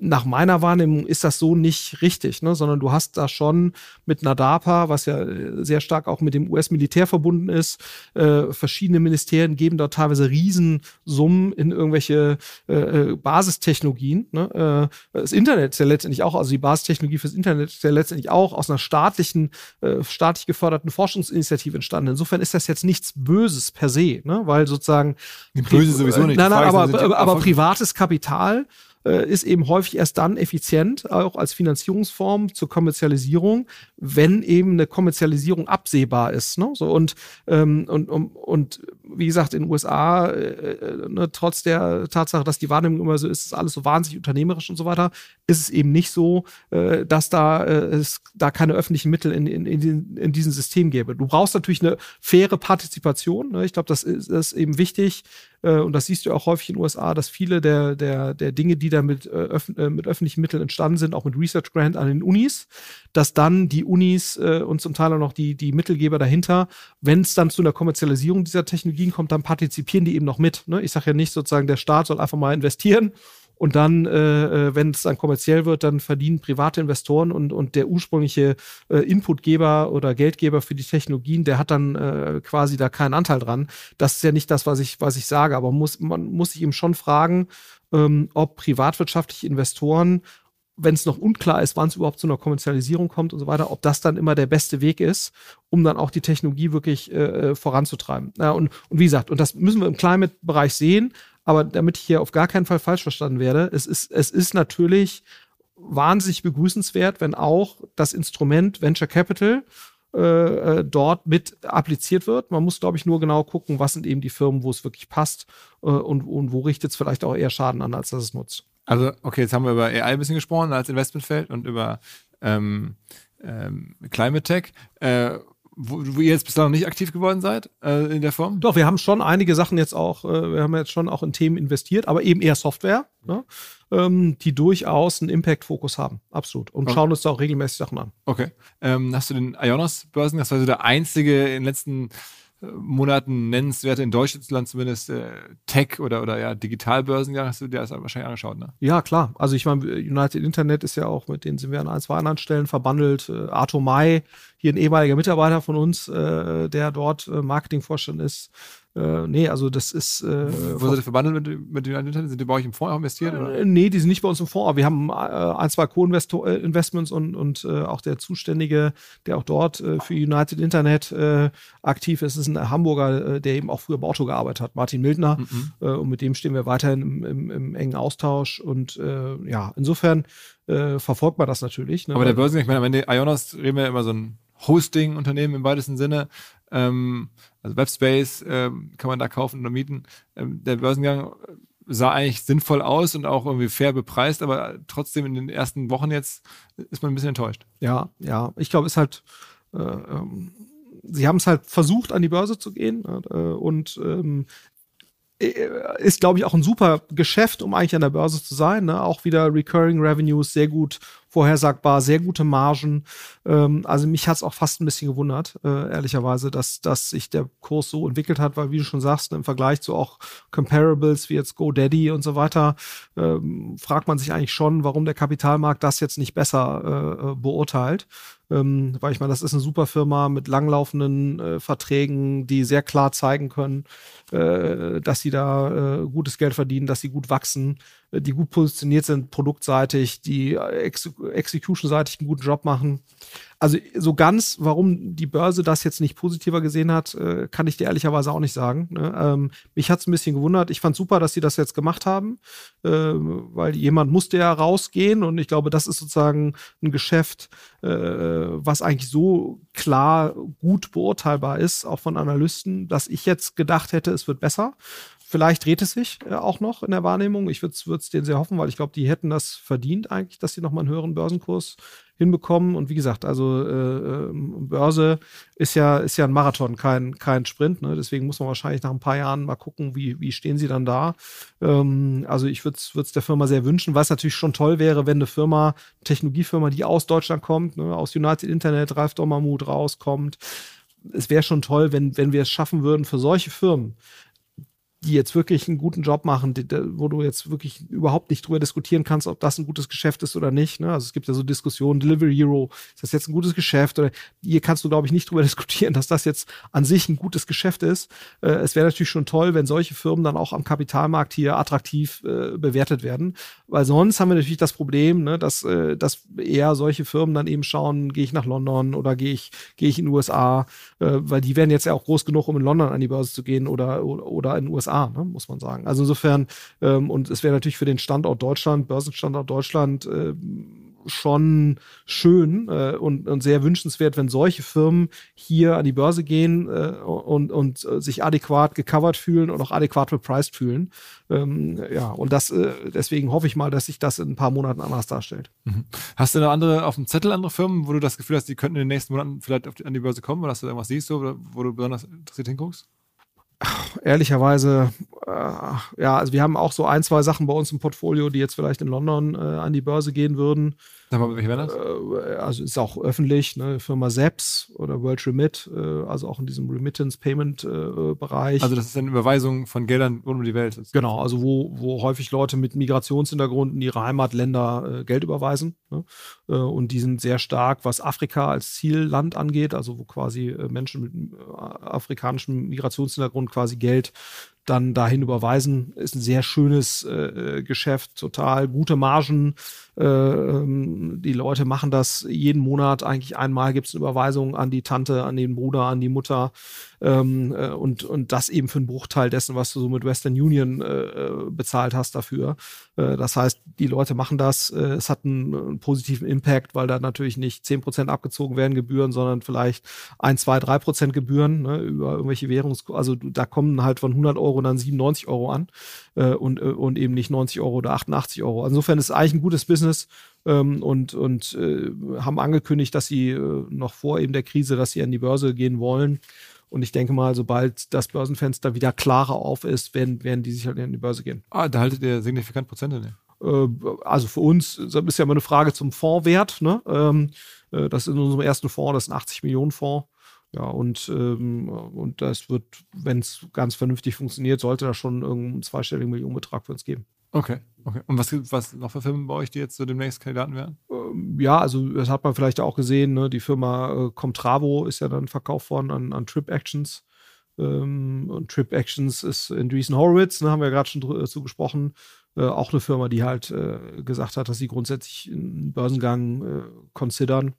nach meiner Wahrnehmung ist das so nicht richtig, ne? sondern du hast da schon mit NADAPA, was ja äh, sehr stark auch mit dem US-Militär verbunden ist, äh, verschiedene Ministerien geben dort teilweise Riesensummen in irgendwelche äh, äh, Basistechnologien. Ne? Äh, das Internet ist ja letztendlich auch, also die Basistechnologie fürs Internet ist ja letztendlich auch aus einer staatlichen, äh, staatlich geförderten Forschungsinitiative entstanden. Insofern ist das jetzt nichts Böses per se, ne? weil sozusagen Böse sowieso nicht. Nein, nein, aber, aber, aber privates Kapital äh, ist eben häufig erst dann effizient, auch als Finanzierungsform zur Kommerzialisierung, wenn eben eine Kommerzialisierung absehbar ist. Ne? So, und, ähm, und, und, und wie gesagt, in den USA, äh, äh, ne, trotz der Tatsache, dass die Wahrnehmung immer so ist, ist alles so wahnsinnig unternehmerisch und so weiter, ist es eben nicht so, äh, dass da äh, es da keine öffentlichen Mittel in, in, in, in diesem System gäbe. Du brauchst natürlich eine faire Partizipation. Ne? Ich glaube, das ist, ist eben wichtig, äh, und das siehst du auch häufig in den USA, dass viele der, der, der Dinge, die da mit, äh, öff mit öffentlichen Mitteln entstanden sind, auch mit Research Grant an den Unis, dass dann die Unis äh, und zum Teil auch noch die, die Mittelgeber dahinter, wenn es dann zu einer Kommerzialisierung dieser Technologien kommt, dann partizipieren die eben noch mit. Ne? Ich sage ja nicht sozusagen, der Staat soll einfach mal investieren und dann, äh, äh wenn es dann kommerziell wird, dann verdienen private Investoren und, und der ursprüngliche äh, Inputgeber oder Geldgeber für die Technologien, der hat dann äh, quasi da keinen Anteil dran. Das ist ja nicht das, was ich, was ich sage, aber muss, man muss sich eben schon fragen, ähm, ob privatwirtschaftliche Investoren wenn es noch unklar ist, wann es überhaupt zu einer Kommerzialisierung kommt und so weiter, ob das dann immer der beste Weg ist, um dann auch die Technologie wirklich äh, äh voranzutreiben. Ja, und, und wie gesagt, und das müssen wir im Climate-Bereich sehen. Aber damit ich hier auf gar keinen Fall falsch verstanden werde, es ist, es ist natürlich wahnsinnig begrüßenswert, wenn auch das Instrument Venture Capital äh, äh, dort mit appliziert wird. Man muss, glaube ich, nur genau gucken, was sind eben die Firmen, wo es wirklich passt äh, und, und wo richtet es vielleicht auch eher Schaden an, als dass es nutzt. Also, okay, jetzt haben wir über AI ein bisschen gesprochen als Investmentfeld und über ähm, ähm, Climate Tech. Äh, wo, wo ihr jetzt bislang noch nicht aktiv geworden seid äh, in der Form? Doch, wir haben schon einige Sachen jetzt auch, äh, wir haben jetzt schon auch in Themen investiert, aber eben eher Software, ne? ähm, die durchaus einen Impact-Fokus haben. Absolut. Und okay. schauen uns da auch regelmäßig Sachen an. Okay. Ähm, hast du den Ionos-Börsen, das war so der einzige in den letzten Monaten nennenswerte in Deutschland zumindest äh, Tech oder oder ja Digitalbörsengang hast du dir das wahrscheinlich angeschaut, ne? Ja klar, also ich meine United Internet ist ja auch mit denen sind wir an ein zwei anderen Stellen verbandelt. Äh, Arto Mai, hier ein ehemaliger Mitarbeiter von uns, äh, der dort äh, Marketingvorstand ist, äh, nee, also das ist. Äh, Wo seid ihr verbandelt mit, mit den Internet? Sind die bei euch im Fonds auch investiert? Oder? Äh, nee, die sind nicht bei uns im Fonds, aber wir haben äh, ein, zwei Co-Investments äh, und, und äh, auch der Zuständige, der auch dort äh, für United Internet aktiv ist, ist ein Hamburger, der eben auch früher bei Otto gearbeitet hat, Martin Mildner. Mhm. Und mit dem stehen wir weiterhin im, im, im engen Austausch. Und ja, insofern verfolgt man das natürlich. Ne? Aber der Börsen, ich meine, am Ende Ionos reden wir ja immer so ein Hosting-Unternehmen im weitesten Sinne. Ähm, also Webspace ähm, kann man da kaufen oder mieten. Ähm, der Börsengang sah eigentlich sinnvoll aus und auch irgendwie fair bepreist, aber trotzdem in den ersten Wochen jetzt ist man ein bisschen enttäuscht. Ja, ja. Ich glaube, es ist halt, äh, ähm, sie haben es halt versucht, an die Börse zu gehen äh, und ähm, äh, ist, glaube ich, auch ein super Geschäft, um eigentlich an der Börse zu sein. Ne? Auch wieder Recurring Revenues, sehr gut vorhersagbar, sehr gute Margen. Ähm, also mich hat es auch fast ein bisschen gewundert, äh, ehrlicherweise, dass, dass sich der Kurs so entwickelt hat, weil wie du schon sagst, ne, im Vergleich zu auch Comparables wie jetzt GoDaddy und so weiter, ähm, fragt man sich eigentlich schon, warum der Kapitalmarkt das jetzt nicht besser äh, äh beurteilt. Ähm, weil ich meine, das ist eine super Firma mit langlaufenden äh, Verträgen, die sehr klar zeigen können, äh, dass sie da äh, gutes Geld verdienen, dass sie gut wachsen, äh, die gut positioniert sind, produktseitig, die Ex Execution-seitig einen guten Job machen. Also so ganz, warum die Börse das jetzt nicht positiver gesehen hat, äh, kann ich dir ehrlicherweise auch nicht sagen. Ne? Ähm, mich hat es ein bisschen gewundert. Ich fand super, dass sie das jetzt gemacht haben, äh, weil jemand musste ja rausgehen und ich glaube, das ist sozusagen ein Geschäft, äh, was eigentlich so klar gut beurteilbar ist, auch von Analysten, dass ich jetzt gedacht hätte, es wird besser. Vielleicht dreht es sich äh, auch noch in der Wahrnehmung. Ich würde es denen sehr hoffen, weil ich glaube, die hätten das verdient eigentlich, dass sie nochmal einen höheren Börsenkurs hinbekommen. Und wie gesagt, also äh, ähm, Börse ist ja, ist ja ein Marathon, kein, kein Sprint. Ne? Deswegen muss man wahrscheinlich nach ein paar Jahren mal gucken, wie, wie stehen sie dann da. Ähm, also ich würde es der Firma sehr wünschen, es natürlich schon toll wäre, wenn eine Firma, Technologiefirma, die aus Deutschland kommt, ne, aus United Internet, Ralf Dommermuth rauskommt, es wäre schon toll, wenn, wenn wir es schaffen würden, für solche Firmen die jetzt wirklich einen guten Job machen, die, wo du jetzt wirklich überhaupt nicht drüber diskutieren kannst, ob das ein gutes Geschäft ist oder nicht. Ne? Also es gibt ja so Diskussionen, Delivery Hero, ist das jetzt ein gutes Geschäft? Oder hier kannst du, glaube ich, nicht drüber diskutieren, dass das jetzt an sich ein gutes Geschäft ist. Äh, es wäre natürlich schon toll, wenn solche Firmen dann auch am Kapitalmarkt hier attraktiv äh, bewertet werden. Weil sonst haben wir natürlich das Problem, ne, dass, äh, dass eher solche Firmen dann eben schauen, gehe ich nach London oder gehe ich, gehe ich in die USA, äh, weil die werden jetzt ja auch groß genug, um in London an die Börse zu gehen oder, oder, oder in den USA USA, ne, muss man sagen. Also insofern, ähm, und es wäre natürlich für den Standort Deutschland, Börsenstandort Deutschland, äh, schon schön äh, und, und sehr wünschenswert, wenn solche Firmen hier an die Börse gehen äh, und, und äh, sich adäquat gecovert fühlen und auch adäquat bepreist fühlen. Ähm, ja, und das äh, deswegen hoffe ich mal, dass sich das in ein paar Monaten anders darstellt. Mhm. Hast du noch andere auf dem Zettel andere Firmen, wo du das Gefühl hast, die könnten in den nächsten Monaten vielleicht die, an die Börse kommen oder dass du irgendwas siehst, wo du besonders interessiert hinguckst? Ehrlicherweise, äh, ja, also wir haben auch so ein, zwei Sachen bei uns im Portfolio, die jetzt vielleicht in London äh, an die Börse gehen würden. Sag mal, welche wären das? Äh, also ist auch öffentlich, ne, Firma Zeps oder World Remit, äh, also auch in diesem Remittance-Payment-Bereich. Äh, also das ist eine Überweisung von Geldern rund um die Welt. Genau, also wo, wo häufig Leute mit Migrationshintergrund in ihre Heimatländer Geld überweisen. Ne? und die sind sehr stark, was Afrika als Zielland angeht, also wo quasi Menschen mit afrikanischem Migrationshintergrund quasi Geld dann dahin überweisen. Ist ein sehr schönes äh, Geschäft, total gute Margen. Äh, ähm, die Leute machen das jeden Monat. Eigentlich einmal gibt es eine Überweisung an die Tante, an den Bruder, an die Mutter. Ähm, äh, und, und das eben für einen Bruchteil dessen, was du so mit Western Union äh, äh bezahlt hast dafür. Äh, das heißt, die Leute machen das. Äh, es hat einen, einen, positiven Impact, weil da natürlich nicht zehn Prozent abgezogen werden Gebühren, sondern vielleicht ein, zwei, drei Prozent Gebühren ne, über irgendwelche Währungs... Also da kommen halt von 100 Euro dann 97 Euro an äh, und, äh, und eben nicht 90 Euro oder 88 Euro. Insofern ist es eigentlich ein gutes Business ähm, und, und äh, haben angekündigt, dass sie äh, noch vor eben der Krise, dass sie an die Börse gehen wollen. Und ich denke mal, sobald das Börsenfenster wieder klarer auf ist, werden, werden die sicherlich an die Börse gehen. Ah, da haltet ihr signifikant Prozente, ne? Also für uns ist ja immer eine Frage zum Fondswert. Ne? Ähm, äh, das ist in unserem ersten Fonds, das ist ein 80 Millionen Fonds. Ja, und, ähm, und das wird, wenn es ganz vernünftig funktioniert, sollte da schon irgendeinen zweistelligen Millionenbetrag für uns geben. Okay, okay. Und was gibt was noch für Firmen bei euch, die jetzt so demnächst Kandidaten werden? Ähm, ja, also das hat man vielleicht auch gesehen, ne? die Firma äh, Comtravo ist ja dann verkauft worden an, an Trip Actions. Ähm, und Trip Actions ist in Andreessen Horowitz, ne, haben wir ja gerade schon dazu gesprochen, äh, auch eine Firma, die halt äh, gesagt hat, dass sie grundsätzlich einen Börsengang äh, considern.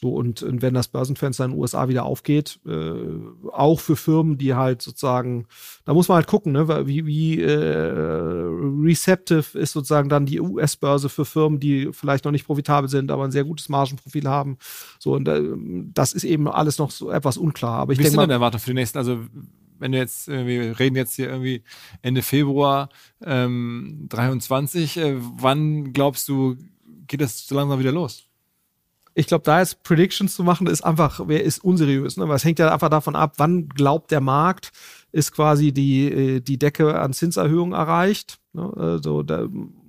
So, und, und wenn das Börsenfenster in den USA wieder aufgeht, äh, auch für Firmen, die halt sozusagen, da muss man halt gucken, ne, wie, wie äh, receptive ist sozusagen dann die US-Börse für Firmen, die vielleicht noch nicht profitabel sind, aber ein sehr gutes Margenprofil haben. So, und äh, das ist eben alles noch so etwas unklar. Aber ich wie denke mal. denn Erwartung für die nächsten? Also, wenn wir jetzt, wir reden jetzt hier irgendwie Ende Februar ähm, 23, äh, wann glaubst du, geht das so langsam wieder los? Ich glaube, da jetzt Predictions zu machen, ist einfach, wer ist unseriös, ne? Weil es hängt ja einfach davon ab, wann glaubt der Markt, ist quasi die, äh, die Decke an Zinserhöhungen erreicht. Ne? Also da,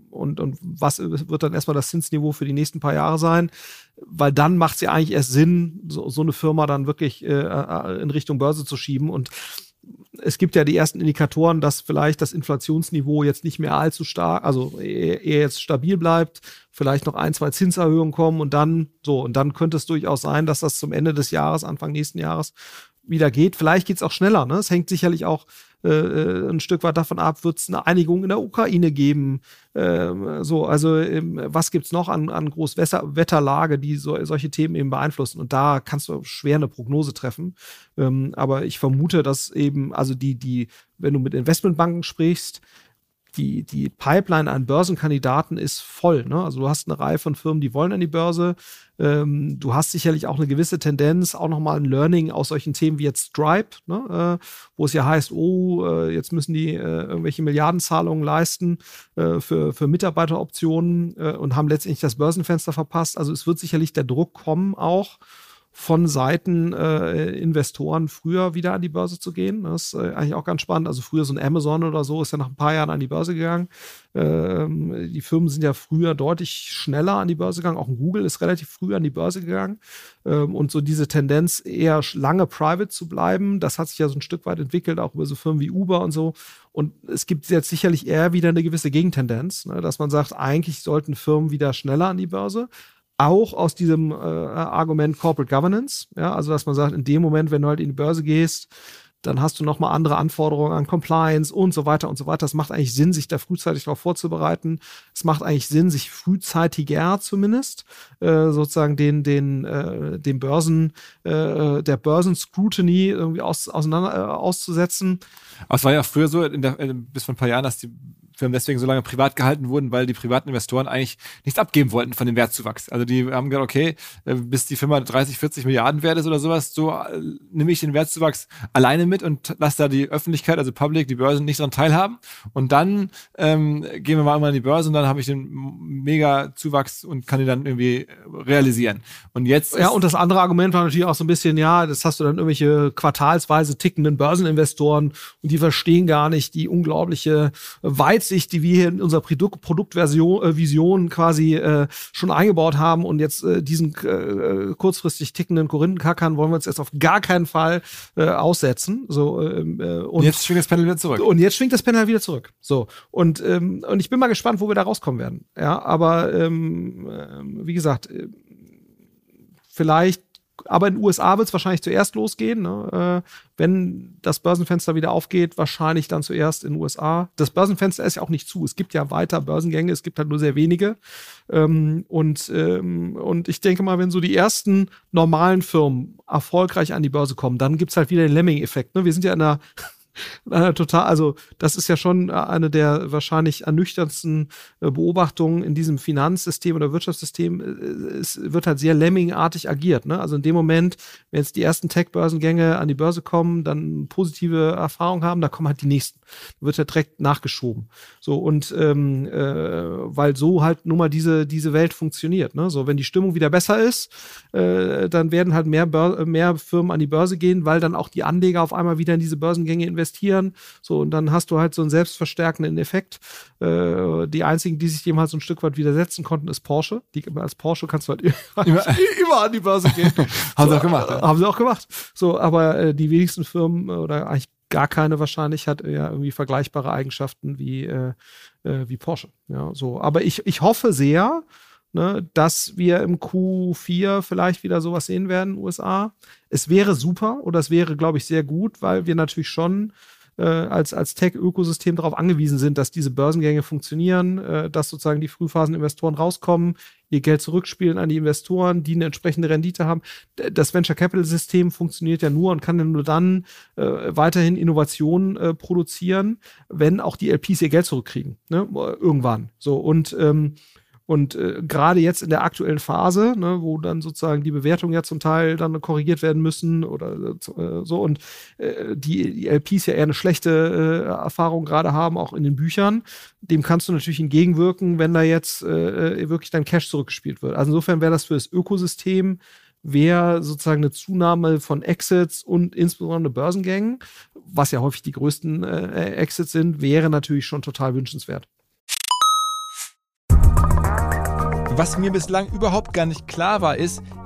und, und was wird dann erstmal das Zinsniveau für die nächsten paar Jahre sein? Weil dann macht es ja eigentlich erst Sinn, so, so eine Firma dann wirklich äh, äh in Richtung Börse zu schieben. Und es gibt ja die ersten Indikatoren, dass vielleicht das Inflationsniveau jetzt nicht mehr allzu stark, also eher jetzt stabil bleibt, vielleicht noch ein, zwei Zinserhöhungen kommen und dann so, und dann könnte es durchaus sein, dass das zum Ende des Jahres, Anfang nächsten Jahres wieder geht. Vielleicht geht es auch schneller. Ne? Es hängt sicherlich auch äh, äh, ein Stück weit davon ab, wird es eine Einigung in der Ukraine geben. Ähm, so, also ähm, was gibt es noch an, an Großwetterlage, die so, solche Themen eben beeinflussen? Und da kannst du schwer eine Prognose treffen. Ähm, aber ich vermute, dass eben, also die, die, wenn du mit Investmentbanken sprichst, die, die Pipeline an Börsenkandidaten ist voll. Ne? Also du hast eine Reihe von Firmen, die wollen an die Börse. Ähm, du hast sicherlich auch eine gewisse Tendenz, auch nochmal ein Learning aus solchen Themen wie jetzt Stripe, ne? äh, wo es ja heißt, oh, äh, jetzt müssen die äh, irgendwelche Milliardenzahlungen leisten äh, für, für Mitarbeiteroptionen äh, und haben letztendlich das Börsenfenster verpasst. Also es wird sicherlich der Druck kommen auch von Seiten äh, Investoren früher wieder an die Börse zu gehen. Das ist äh, eigentlich auch ganz spannend. Also früher so ein Amazon oder so ist ja nach ein paar Jahren an die Börse gegangen. Ähm, die Firmen sind ja früher deutlich schneller an die Börse gegangen. Auch ein Google ist relativ früh an die Börse gegangen. Ähm, und so diese Tendenz, eher lange private zu bleiben, das hat sich ja so ein Stück weit entwickelt, auch über so Firmen wie Uber und so. Und es gibt jetzt sicherlich eher wieder eine gewisse Gegentendenz, ne, dass man sagt, eigentlich sollten Firmen wieder schneller an die Börse auch aus diesem äh, Argument Corporate Governance. Ja, also dass man sagt, in dem Moment, wenn du halt in die Börse gehst, dann hast du nochmal andere Anforderungen an Compliance und so weiter und so weiter. Es macht eigentlich Sinn, sich da frühzeitig darauf vorzubereiten. Es macht eigentlich Sinn, sich frühzeitiger zumindest äh, sozusagen den, den, äh, den Börsen, äh, der Börsenscrutiny irgendwie aus, auseinander äh, auszusetzen. Aber es war ja früher so, der, bis vor ein paar Jahren, dass die Firmen deswegen so lange privat gehalten wurden, weil die privaten Investoren eigentlich nichts abgeben wollten von dem Wertzuwachs. Also die haben gesagt, okay, äh, bis die Firma 30, 40 Milliarden wert ist oder sowas, so äh, nehme ich den Wertzuwachs alleine mit und lasse da die Öffentlichkeit, also Public, die Börsen nicht daran teilhaben. Und dann ähm, gehen wir mal immer an die Börse und dann habe ich den mega Zuwachs und kann den dann irgendwie realisieren. Und jetzt. Ja, und das andere Argument war natürlich auch so ein bisschen, ja, das hast du dann irgendwelche quartalsweise tickenden Börseninvestoren und die verstehen gar nicht die unglaubliche Weitsicht, die wir hier in unserer Produkt Produktversion äh, Vision quasi äh, schon eingebaut haben und jetzt äh, diesen äh, kurzfristig tickenden Korinthenkackern wollen wir uns jetzt auf gar keinen Fall äh, aussetzen. So ähm, äh, und jetzt schwingt das Panel wieder zurück. Und jetzt schwingt das Panel wieder zurück. So und ähm, und ich bin mal gespannt, wo wir da rauskommen werden. Ja, aber ähm, äh, wie gesagt, äh, vielleicht aber in den USA wird es wahrscheinlich zuerst losgehen. Ne? Äh, wenn das Börsenfenster wieder aufgeht, wahrscheinlich dann zuerst in den USA. Das Börsenfenster ist ja auch nicht zu. Es gibt ja weiter Börsengänge, es gibt halt nur sehr wenige. Ähm, und, ähm, und ich denke mal, wenn so die ersten normalen Firmen erfolgreich an die Börse kommen, dann gibt es halt wieder den Lemming-Effekt. Ne? Wir sind ja in einer äh, total, also das ist ja schon äh, eine der wahrscheinlich ernüchterndsten äh, Beobachtungen in diesem Finanzsystem oder Wirtschaftssystem. Äh, es wird halt sehr lemmingartig agiert. Ne? Also in dem Moment, wenn jetzt die ersten Tech-Börsengänge an die Börse kommen, dann positive Erfahrungen haben, da kommen halt die nächsten. Da wird ja direkt nachgeschoben. So und ähm, äh, weil so halt nun mal diese diese Welt funktioniert. Ne? So wenn die Stimmung wieder besser ist, dann werden halt mehr mehr Firmen an die Börse gehen, weil dann auch die Anleger auf einmal wieder in diese Börsengänge investieren investieren. So, und dann hast du halt so einen selbstverstärkenden Effekt. Äh, die einzigen, die sich dem halt so ein Stück weit widersetzen konnten, ist Porsche. Die, als Porsche kannst du halt immer, immer an die Börse gehen. haben so, sie auch gemacht. Äh, haben sie auch gemacht. So, aber äh, die wenigsten Firmen oder eigentlich gar keine wahrscheinlich hat ja irgendwie vergleichbare Eigenschaften wie, äh, äh, wie Porsche. Ja, so. Aber ich, ich hoffe sehr, ne, dass wir im Q4 vielleicht wieder sowas sehen werden USA. Es wäre super oder es wäre, glaube ich, sehr gut, weil wir natürlich schon äh, als, als Tech-Ökosystem darauf angewiesen sind, dass diese Börsengänge funktionieren, äh, dass sozusagen die Frühphasen-Investoren rauskommen, ihr Geld zurückspielen an die Investoren, die eine entsprechende Rendite haben. Das Venture Capital System funktioniert ja nur und kann ja nur dann äh, weiterhin Innovationen äh, produzieren, wenn auch die LPs ihr Geld zurückkriegen. Ne? Irgendwann. So und ähm, und äh, gerade jetzt in der aktuellen Phase, ne, wo dann sozusagen die Bewertungen ja zum Teil dann korrigiert werden müssen oder äh, so und äh, die, die LPs ja eher eine schlechte äh, Erfahrung gerade haben, auch in den Büchern, dem kannst du natürlich entgegenwirken, wenn da jetzt äh, äh wirklich dein Cash zurückgespielt wird. Also insofern wäre das für das Ökosystem wäre sozusagen eine Zunahme von Exits und insbesondere Börsengängen, was ja häufig die größten Exits sind, wäre natürlich schon total wünschenswert. Was mir bislang überhaupt gar nicht klar war, ist,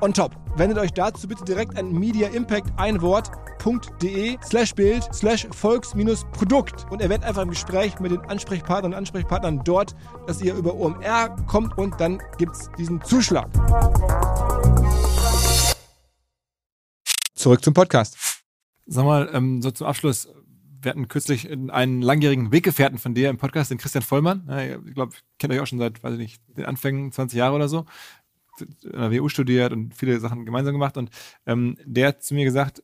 on top. Wendet euch dazu bitte direkt an Media Impact ein Wort.de slash Bild slash Volks Produkt und erwähnt einfach im Gespräch mit den Ansprechpartnern und Ansprechpartnern dort, dass ihr über OMR kommt und dann gibt's diesen Zuschlag. Zurück zum Podcast. Sag mal, ähm, so zum Abschluss. Wir hatten kürzlich einen langjährigen Weggefährten von dir im Podcast, den Christian Vollmann. Ich glaube, ich kenne euch auch schon seit, weiß ich nicht, den Anfängen 20 Jahre oder so in der WU studiert und viele Sachen gemeinsam gemacht. Und ähm, der hat zu mir gesagt,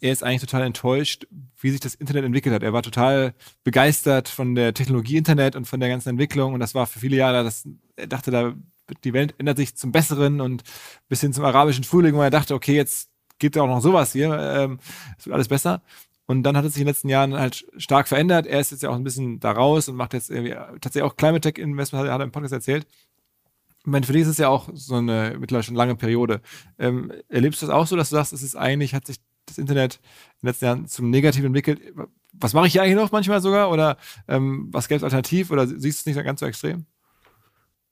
er ist eigentlich total enttäuscht, wie sich das Internet entwickelt hat. Er war total begeistert von der Technologie Internet und von der ganzen Entwicklung. Und das war für viele Jahre, das, er dachte, da die Welt ändert sich zum Besseren und bis hin zum arabischen Frühling, wo er dachte, okay, jetzt geht ja auch noch sowas hier, ähm, es wird alles besser. Und dann hat es sich in den letzten Jahren halt stark verändert. Er ist jetzt ja auch ein bisschen da raus und macht jetzt irgendwie tatsächlich auch Climate Tech Investment, hat er im Podcast erzählt. Ich meine, für dich ist es ja auch so eine mittlerweile schon lange Periode. Ähm, erlebst du das auch so, dass du sagst, es ist eigentlich, hat sich das Internet in den letzten Jahren zum Negativen entwickelt? Was mache ich hier eigentlich noch manchmal sogar? Oder ähm, was gäbe es alternativ? Oder siehst du es nicht ganz so extrem?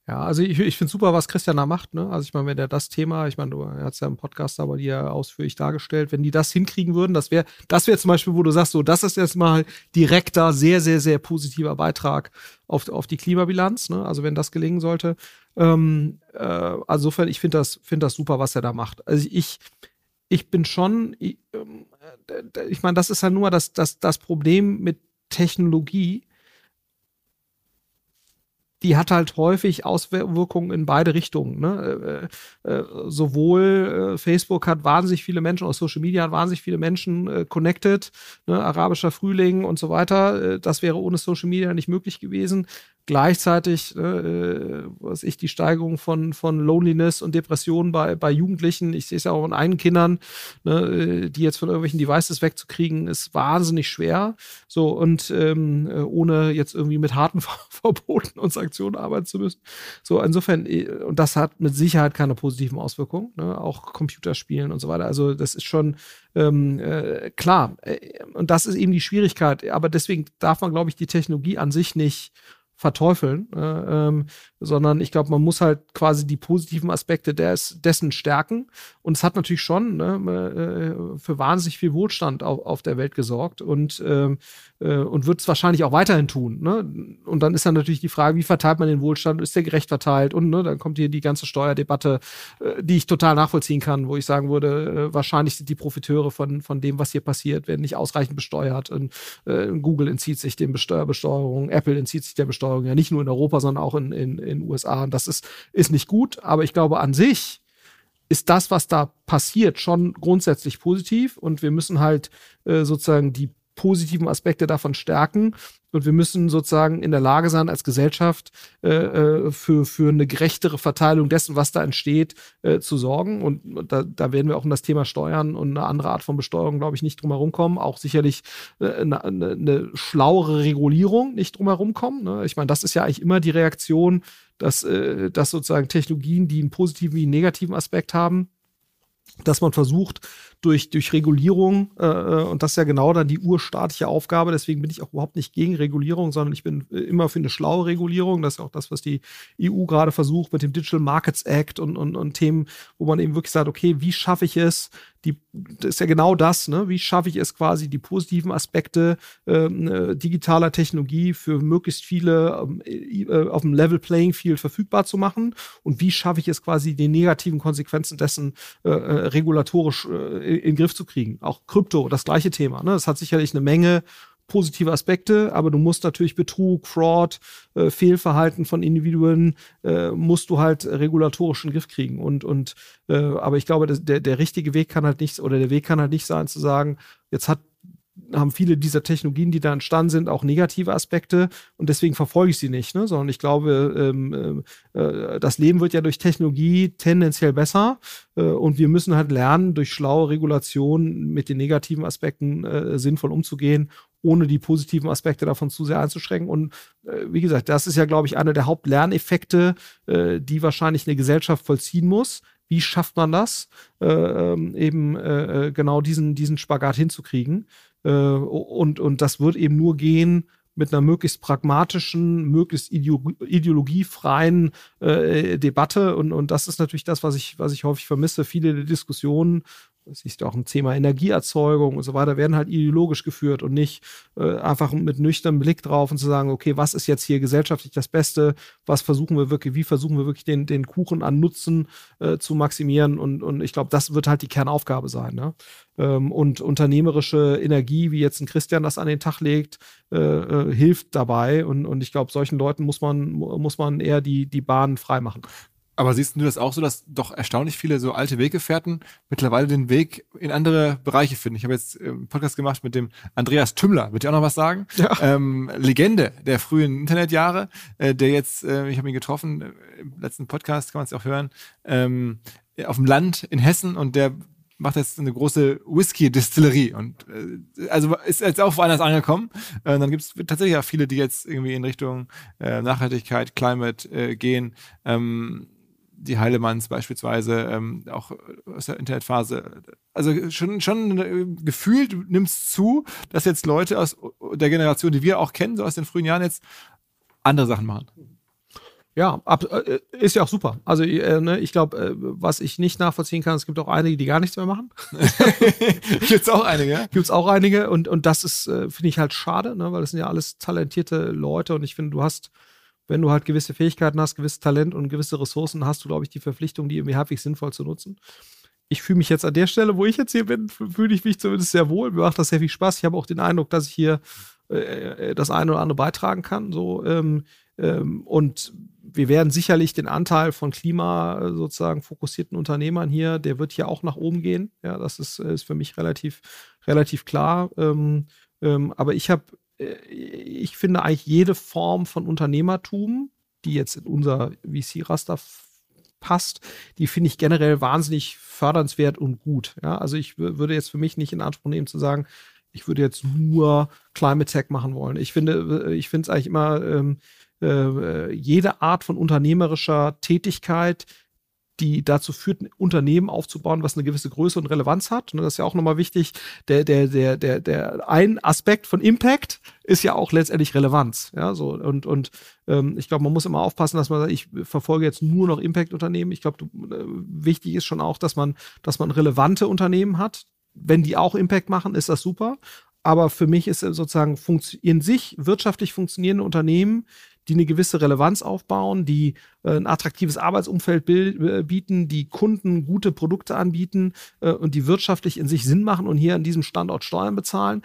Ja, also ich, ich finde super, was Christian da macht. Ne? Also ich meine, wenn der das Thema, ich meine, du hast ja im Podcast aber dir ausführlich dargestellt, wenn die das hinkriegen würden, das wäre, das wäre zum Beispiel, wo du sagst, so, das ist jetzt mal direkter, sehr, sehr, sehr positiver Beitrag auf, auf die Klimabilanz. Ne? Also wenn das gelingen sollte. Ähm, äh, also insofern, ich finde das, finde das super, was er da macht. Also ich, ich bin schon, ich, äh, ich meine, das ist ja nur das, das, das Problem mit Technologie die hat halt häufig Auswirkungen in beide Richtungen. Ne? Äh, äh, sowohl äh, Facebook hat wahnsinnig viele Menschen, oder Social Media hat wahnsinnig viele Menschen äh, connected, ne? arabischer Frühling und so weiter. Äh, das wäre ohne Social Media nicht möglich gewesen. Gleichzeitig, äh, was ich, die Steigerung von, von Loneliness und Depressionen bei, bei Jugendlichen, ich sehe es ja auch in eigenen Kindern, ne, die jetzt von irgendwelchen Devices wegzukriegen, ist wahnsinnig schwer. So, und ähm, ohne jetzt irgendwie mit harten Verboten und Sanktionen arbeiten zu müssen. So, insofern, äh, und das hat mit Sicherheit keine positiven Auswirkungen, ne? auch Computerspielen und so weiter. Also, das ist schon ähm, äh, klar. Äh, und das ist eben die Schwierigkeit. Aber deswegen darf man, glaube ich, die Technologie an sich nicht verteufeln, äh, ähm, sondern ich glaube, man muss halt quasi die positiven Aspekte des, dessen stärken. Und es hat natürlich schon ne, äh, für wahnsinnig viel Wohlstand auf, auf der Welt gesorgt und, ähm, äh, und wird es wahrscheinlich auch weiterhin tun. Ne? Und dann ist dann natürlich die Frage, wie verteilt man den Wohlstand? Ist der gerecht verteilt? Und ne, dann kommt hier die ganze Steuerdebatte, äh, die ich total nachvollziehen kann, wo ich sagen würde, äh, wahrscheinlich sind die Profiteure von, von dem, was hier passiert, werden nicht ausreichend besteuert. Und, äh, Google entzieht sich dem Besteuerbesteuerung, Apple entzieht sich der Besteuerung Steuerung ja nicht nur in Europa, sondern auch in in, in USA. Und das ist, ist nicht gut, aber ich glaube an sich ist das, was da passiert, schon grundsätzlich positiv. Und wir müssen halt äh, sozusagen die positiven Aspekte davon stärken. Und wir müssen sozusagen in der Lage sein, als Gesellschaft äh, äh, für, für eine gerechtere Verteilung dessen, was da entsteht, äh, zu sorgen. Und, da, da werden wir auch um das Thema Steuern und eine andere Art von Besteuerung, glaube ich, nicht drum herum kommen. Auch sicherlich äh, eine, eine, eine schlauere Regulierung nicht drum herum kommen. Ne? Ich meine, das ist ja eigentlich immer die Reaktion, dass, äh, dass sozusagen Technologien, die einen positiven wie einen negativen Aspekt haben, dass man versucht, durch, durch Regulierung, äh, äh, und das ist ja genau dann die urstaatliche Aufgabe, deswegen bin ich auch überhaupt nicht gegen Regulierung, sondern ich bin äh, immer für eine schlaue Regulierung. Das ist auch das, was die EU gerade versucht mit dem Digital Markets Act und, und, und Themen, wo man eben wirklich sagt, okay, wie schaffe ich es, die, das ist ja genau das, ne? wie schaffe ich es quasi, die positiven Aspekte ähm, äh, digitaler Technologie für möglichst viele ähm, äh, auf dem Level Playing Field verfügbar zu machen und wie schaffe ich es quasi, die negativen Konsequenzen dessen äh, äh regulatorisch äh, in, den Griff zu kriegen. Auch Krypto, das gleiche Thema. Ne? Das hat sicherlich eine Menge positive Aspekte, aber du musst natürlich Betrug, Fraud, äh, Fehlverhalten von Individuen äh, musst du halt regulatorisch in den Griff kriegen. Und, und äh, aber ich glaube, der, der richtige Weg kann halt nicht, oder der Weg kann halt nicht sein, zu sagen, jetzt hat haben viele dieser Technologien, die da entstanden sind, auch negative Aspekte und deswegen verfolge ich sie nicht, ne? sondern ich glaube, ähm, äh, äh, das Leben wird ja durch Technologie tendenziell besser äh, und wir müssen halt lernen, durch schlaue Regulation mit den negativen Aspekten äh, sinnvoll umzugehen ohne die positiven Aspekte davon zu sehr einzuschränken. Und äh, wie gesagt, das ist ja, glaube ich, einer der Hauptlerneffekte, äh, die wahrscheinlich eine Gesellschaft vollziehen muss. Wie schafft man das, äh, ähm, eben äh, äh, genau diesen, diesen Spagat hinzukriegen? Äh, und, und das wird eben nur gehen, mit einer möglichst pragmatischen, möglichst ideologiefreien äh, Debatte. Und, und das ist natürlich das, was ich, was ich häufig vermisse. Viele Diskussionen ist ja auch ein Thema Energieerzeugung und so weiter, werden halt ideologisch geführt und nicht äh, einfach mit nüchternem Blick drauf und zu sagen, okay, was ist jetzt hier gesellschaftlich das Beste, was versuchen wir wirklich, wie versuchen wir wirklich den, den Kuchen an Nutzen äh, zu maximieren und, und ich glaube, das wird halt die Kernaufgabe sein. Ne? Ähm, und unternehmerische Energie, wie jetzt ein Christian das an den Tag legt, äh, äh hilft dabei und, und ich glaube, solchen Leuten muss man, muss man eher die, die Bahn freimachen. Aber siehst du das auch so, dass doch erstaunlich viele so alte Weggefährten mittlerweile den Weg in andere Bereiche finden? Ich habe jetzt einen Podcast gemacht mit dem Andreas Tümmler. Wird ihr auch noch was sagen? Ja. Ähm, Legende der frühen Internetjahre, äh, der jetzt, äh, ich habe ihn getroffen, äh, im letzten Podcast kann man es auch hören, ähm, auf dem Land in Hessen und der macht jetzt eine große Whisky-Distillerie und äh, also ist jetzt auch woanders angekommen. Äh, dann gibt es tatsächlich auch viele, die jetzt irgendwie in Richtung äh, Nachhaltigkeit, Climate äh, gehen. Ähm, die Heilemanns beispielsweise, ähm, auch aus der Internetphase. Also schon, schon äh, gefühlt nimmt es zu, dass jetzt Leute aus der Generation, die wir auch kennen, so aus den frühen Jahren jetzt, andere Sachen machen. Ja, ab, äh, ist ja auch super. Also äh, ne, ich glaube, äh, was ich nicht nachvollziehen kann, es gibt auch einige, die gar nichts mehr machen. Gibt's auch einige, ja? Gibt's auch einige und, und das ist, äh, finde ich halt schade, ne, weil das sind ja alles talentierte Leute und ich finde, du hast wenn du halt gewisse Fähigkeiten hast, gewisses Talent und gewisse Ressourcen, hast du, glaube ich, die Verpflichtung, die irgendwie halbwegs sinnvoll zu nutzen. Ich fühle mich jetzt an der Stelle, wo ich jetzt hier bin, fühle ich mich zumindest sehr wohl. Mir macht das sehr viel Spaß. Ich habe auch den Eindruck, dass ich hier äh, äh, das eine oder andere beitragen kann. So, ähm, ähm, und wir werden sicherlich den Anteil von Klima äh, sozusagen fokussierten Unternehmern hier, der wird hier auch nach oben gehen. Ja, das ist, ist für mich relativ, relativ klar. Ähm, ähm, aber ich habe ich finde eigentlich jede Form von Unternehmertum, die jetzt in unser VC-Raster passt, die finde ich generell wahnsinnig fördernswert und gut. Ja, also ich würde jetzt für mich nicht in Anspruch nehmen zu sagen, ich würde jetzt nur Climate Tech machen wollen. Ich finde, ich finde es eigentlich immer ähm, äh, jede Art von unternehmerischer Tätigkeit, die dazu führt, ein Unternehmen aufzubauen, was eine gewisse Größe und Relevanz hat. Und das ist ja auch nochmal wichtig. Der, der, der, der, der ein Aspekt von Impact ist ja auch letztendlich Relevanz. Ja, so und, und ähm, ich glaube, man muss immer aufpassen, dass man sagt, ich verfolge jetzt nur noch Impact-Unternehmen. Ich glaube, äh, wichtig ist schon auch, dass man, dass man relevante Unternehmen hat. Wenn die auch Impact machen, ist das super. Aber für mich ist sozusagen in sich wirtschaftlich funktionierende Unternehmen, die eine gewisse Relevanz aufbauen, die äh, ein attraktives Arbeitsumfeld äh, bieten, die Kunden gute Produkte anbieten äh, und die wirtschaftlich in sich Sinn machen und hier an diesem Standort Steuern bezahlen.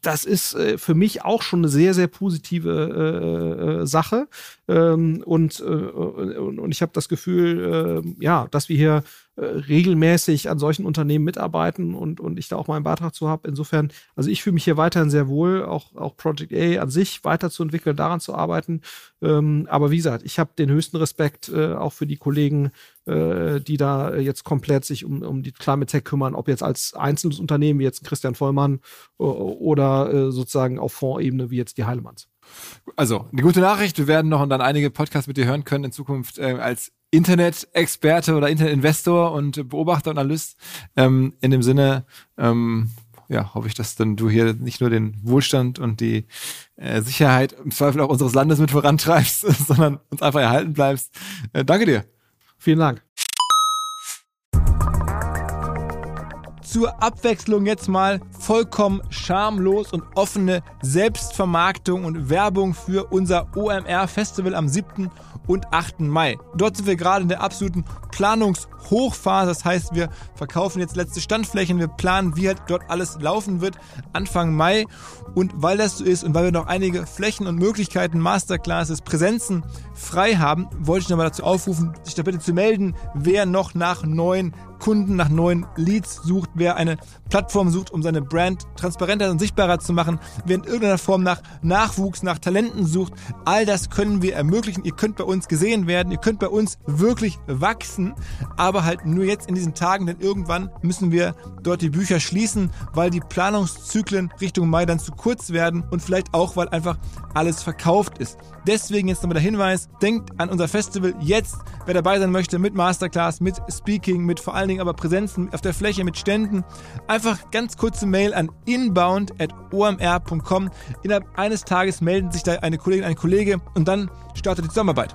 Das ist für mich auch schon eine sehr, sehr positive Sache. Ähm, und, und, und ich habe das Gefühl, ja, dass wir hier äh, regelmäßig an solchen Unternehmen mitarbeiten und, und ich da auch meinen Beitrag zu habe. Insofern, also ich fühle mich hier weiterhin sehr wohl, auch, auch Project A an sich weiterzuentwickeln, daran zu arbeiten. Ähm, aber wie gesagt, ich habe den höchsten Respekt äh, auch für die Kollegen, äh, die da jetzt komplett sich um, um die Climate Tech kümmern, ob jetzt als einzelnes Unternehmen wie jetzt Christian Vollmann äh, oder äh, sozusagen auf Fondsebene wie jetzt die Heilemanns. Also, eine gute Nachricht, wir werden noch dann einige Podcasts mit dir hören können in Zukunft äh, als Internet-Experte oder Internet-Investor und Beobachter und Analyst. Ähm, in dem Sinne, ähm, ja, hoffe ich, dass dann du hier nicht nur den Wohlstand und die äh, Sicherheit im Zweifel auch unseres Landes mit vorantreibst, sondern uns einfach erhalten bleibst. Äh, danke dir. Vielen Dank. Zur Abwechslung jetzt mal vollkommen schamlos und offene Selbstvermarktung und Werbung für unser OMR Festival am 7 und 8. Mai. Dort sind wir gerade in der absoluten Planungshochphase. Das heißt, wir verkaufen jetzt letzte Standflächen, wir planen, wie halt dort alles laufen wird Anfang Mai. Und weil das so ist und weil wir noch einige Flächen und Möglichkeiten, Masterclasses, Präsenzen frei haben, wollte ich nochmal dazu aufrufen, sich da bitte zu melden, wer noch nach neuen Kunden, nach neuen Leads sucht, wer eine Plattform sucht, um seine Brand transparenter und sichtbarer zu machen, wer in irgendeiner Form nach Nachwuchs, nach Talenten sucht. All das können wir ermöglichen. Ihr könnt bei uns gesehen werden, ihr könnt bei uns wirklich wachsen schließen, aber halt nur jetzt in diesen Tagen, denn irgendwann müssen wir dort die Bücher schließen, weil die Planungszyklen Richtung Mai dann zu kurz werden und vielleicht auch, weil einfach alles verkauft ist. Deswegen jetzt nochmal der Hinweis, denkt an unser Festival jetzt, wer dabei sein möchte, mit Masterclass, mit Speaking, mit vor allen Dingen aber Präsenzen auf der Fläche, mit Ständen. Einfach ganz kurze Mail an inbound.omr.com. Innerhalb eines Tages melden sich da eine Kollegin, ein Kollege und dann startet die Zusammenarbeit.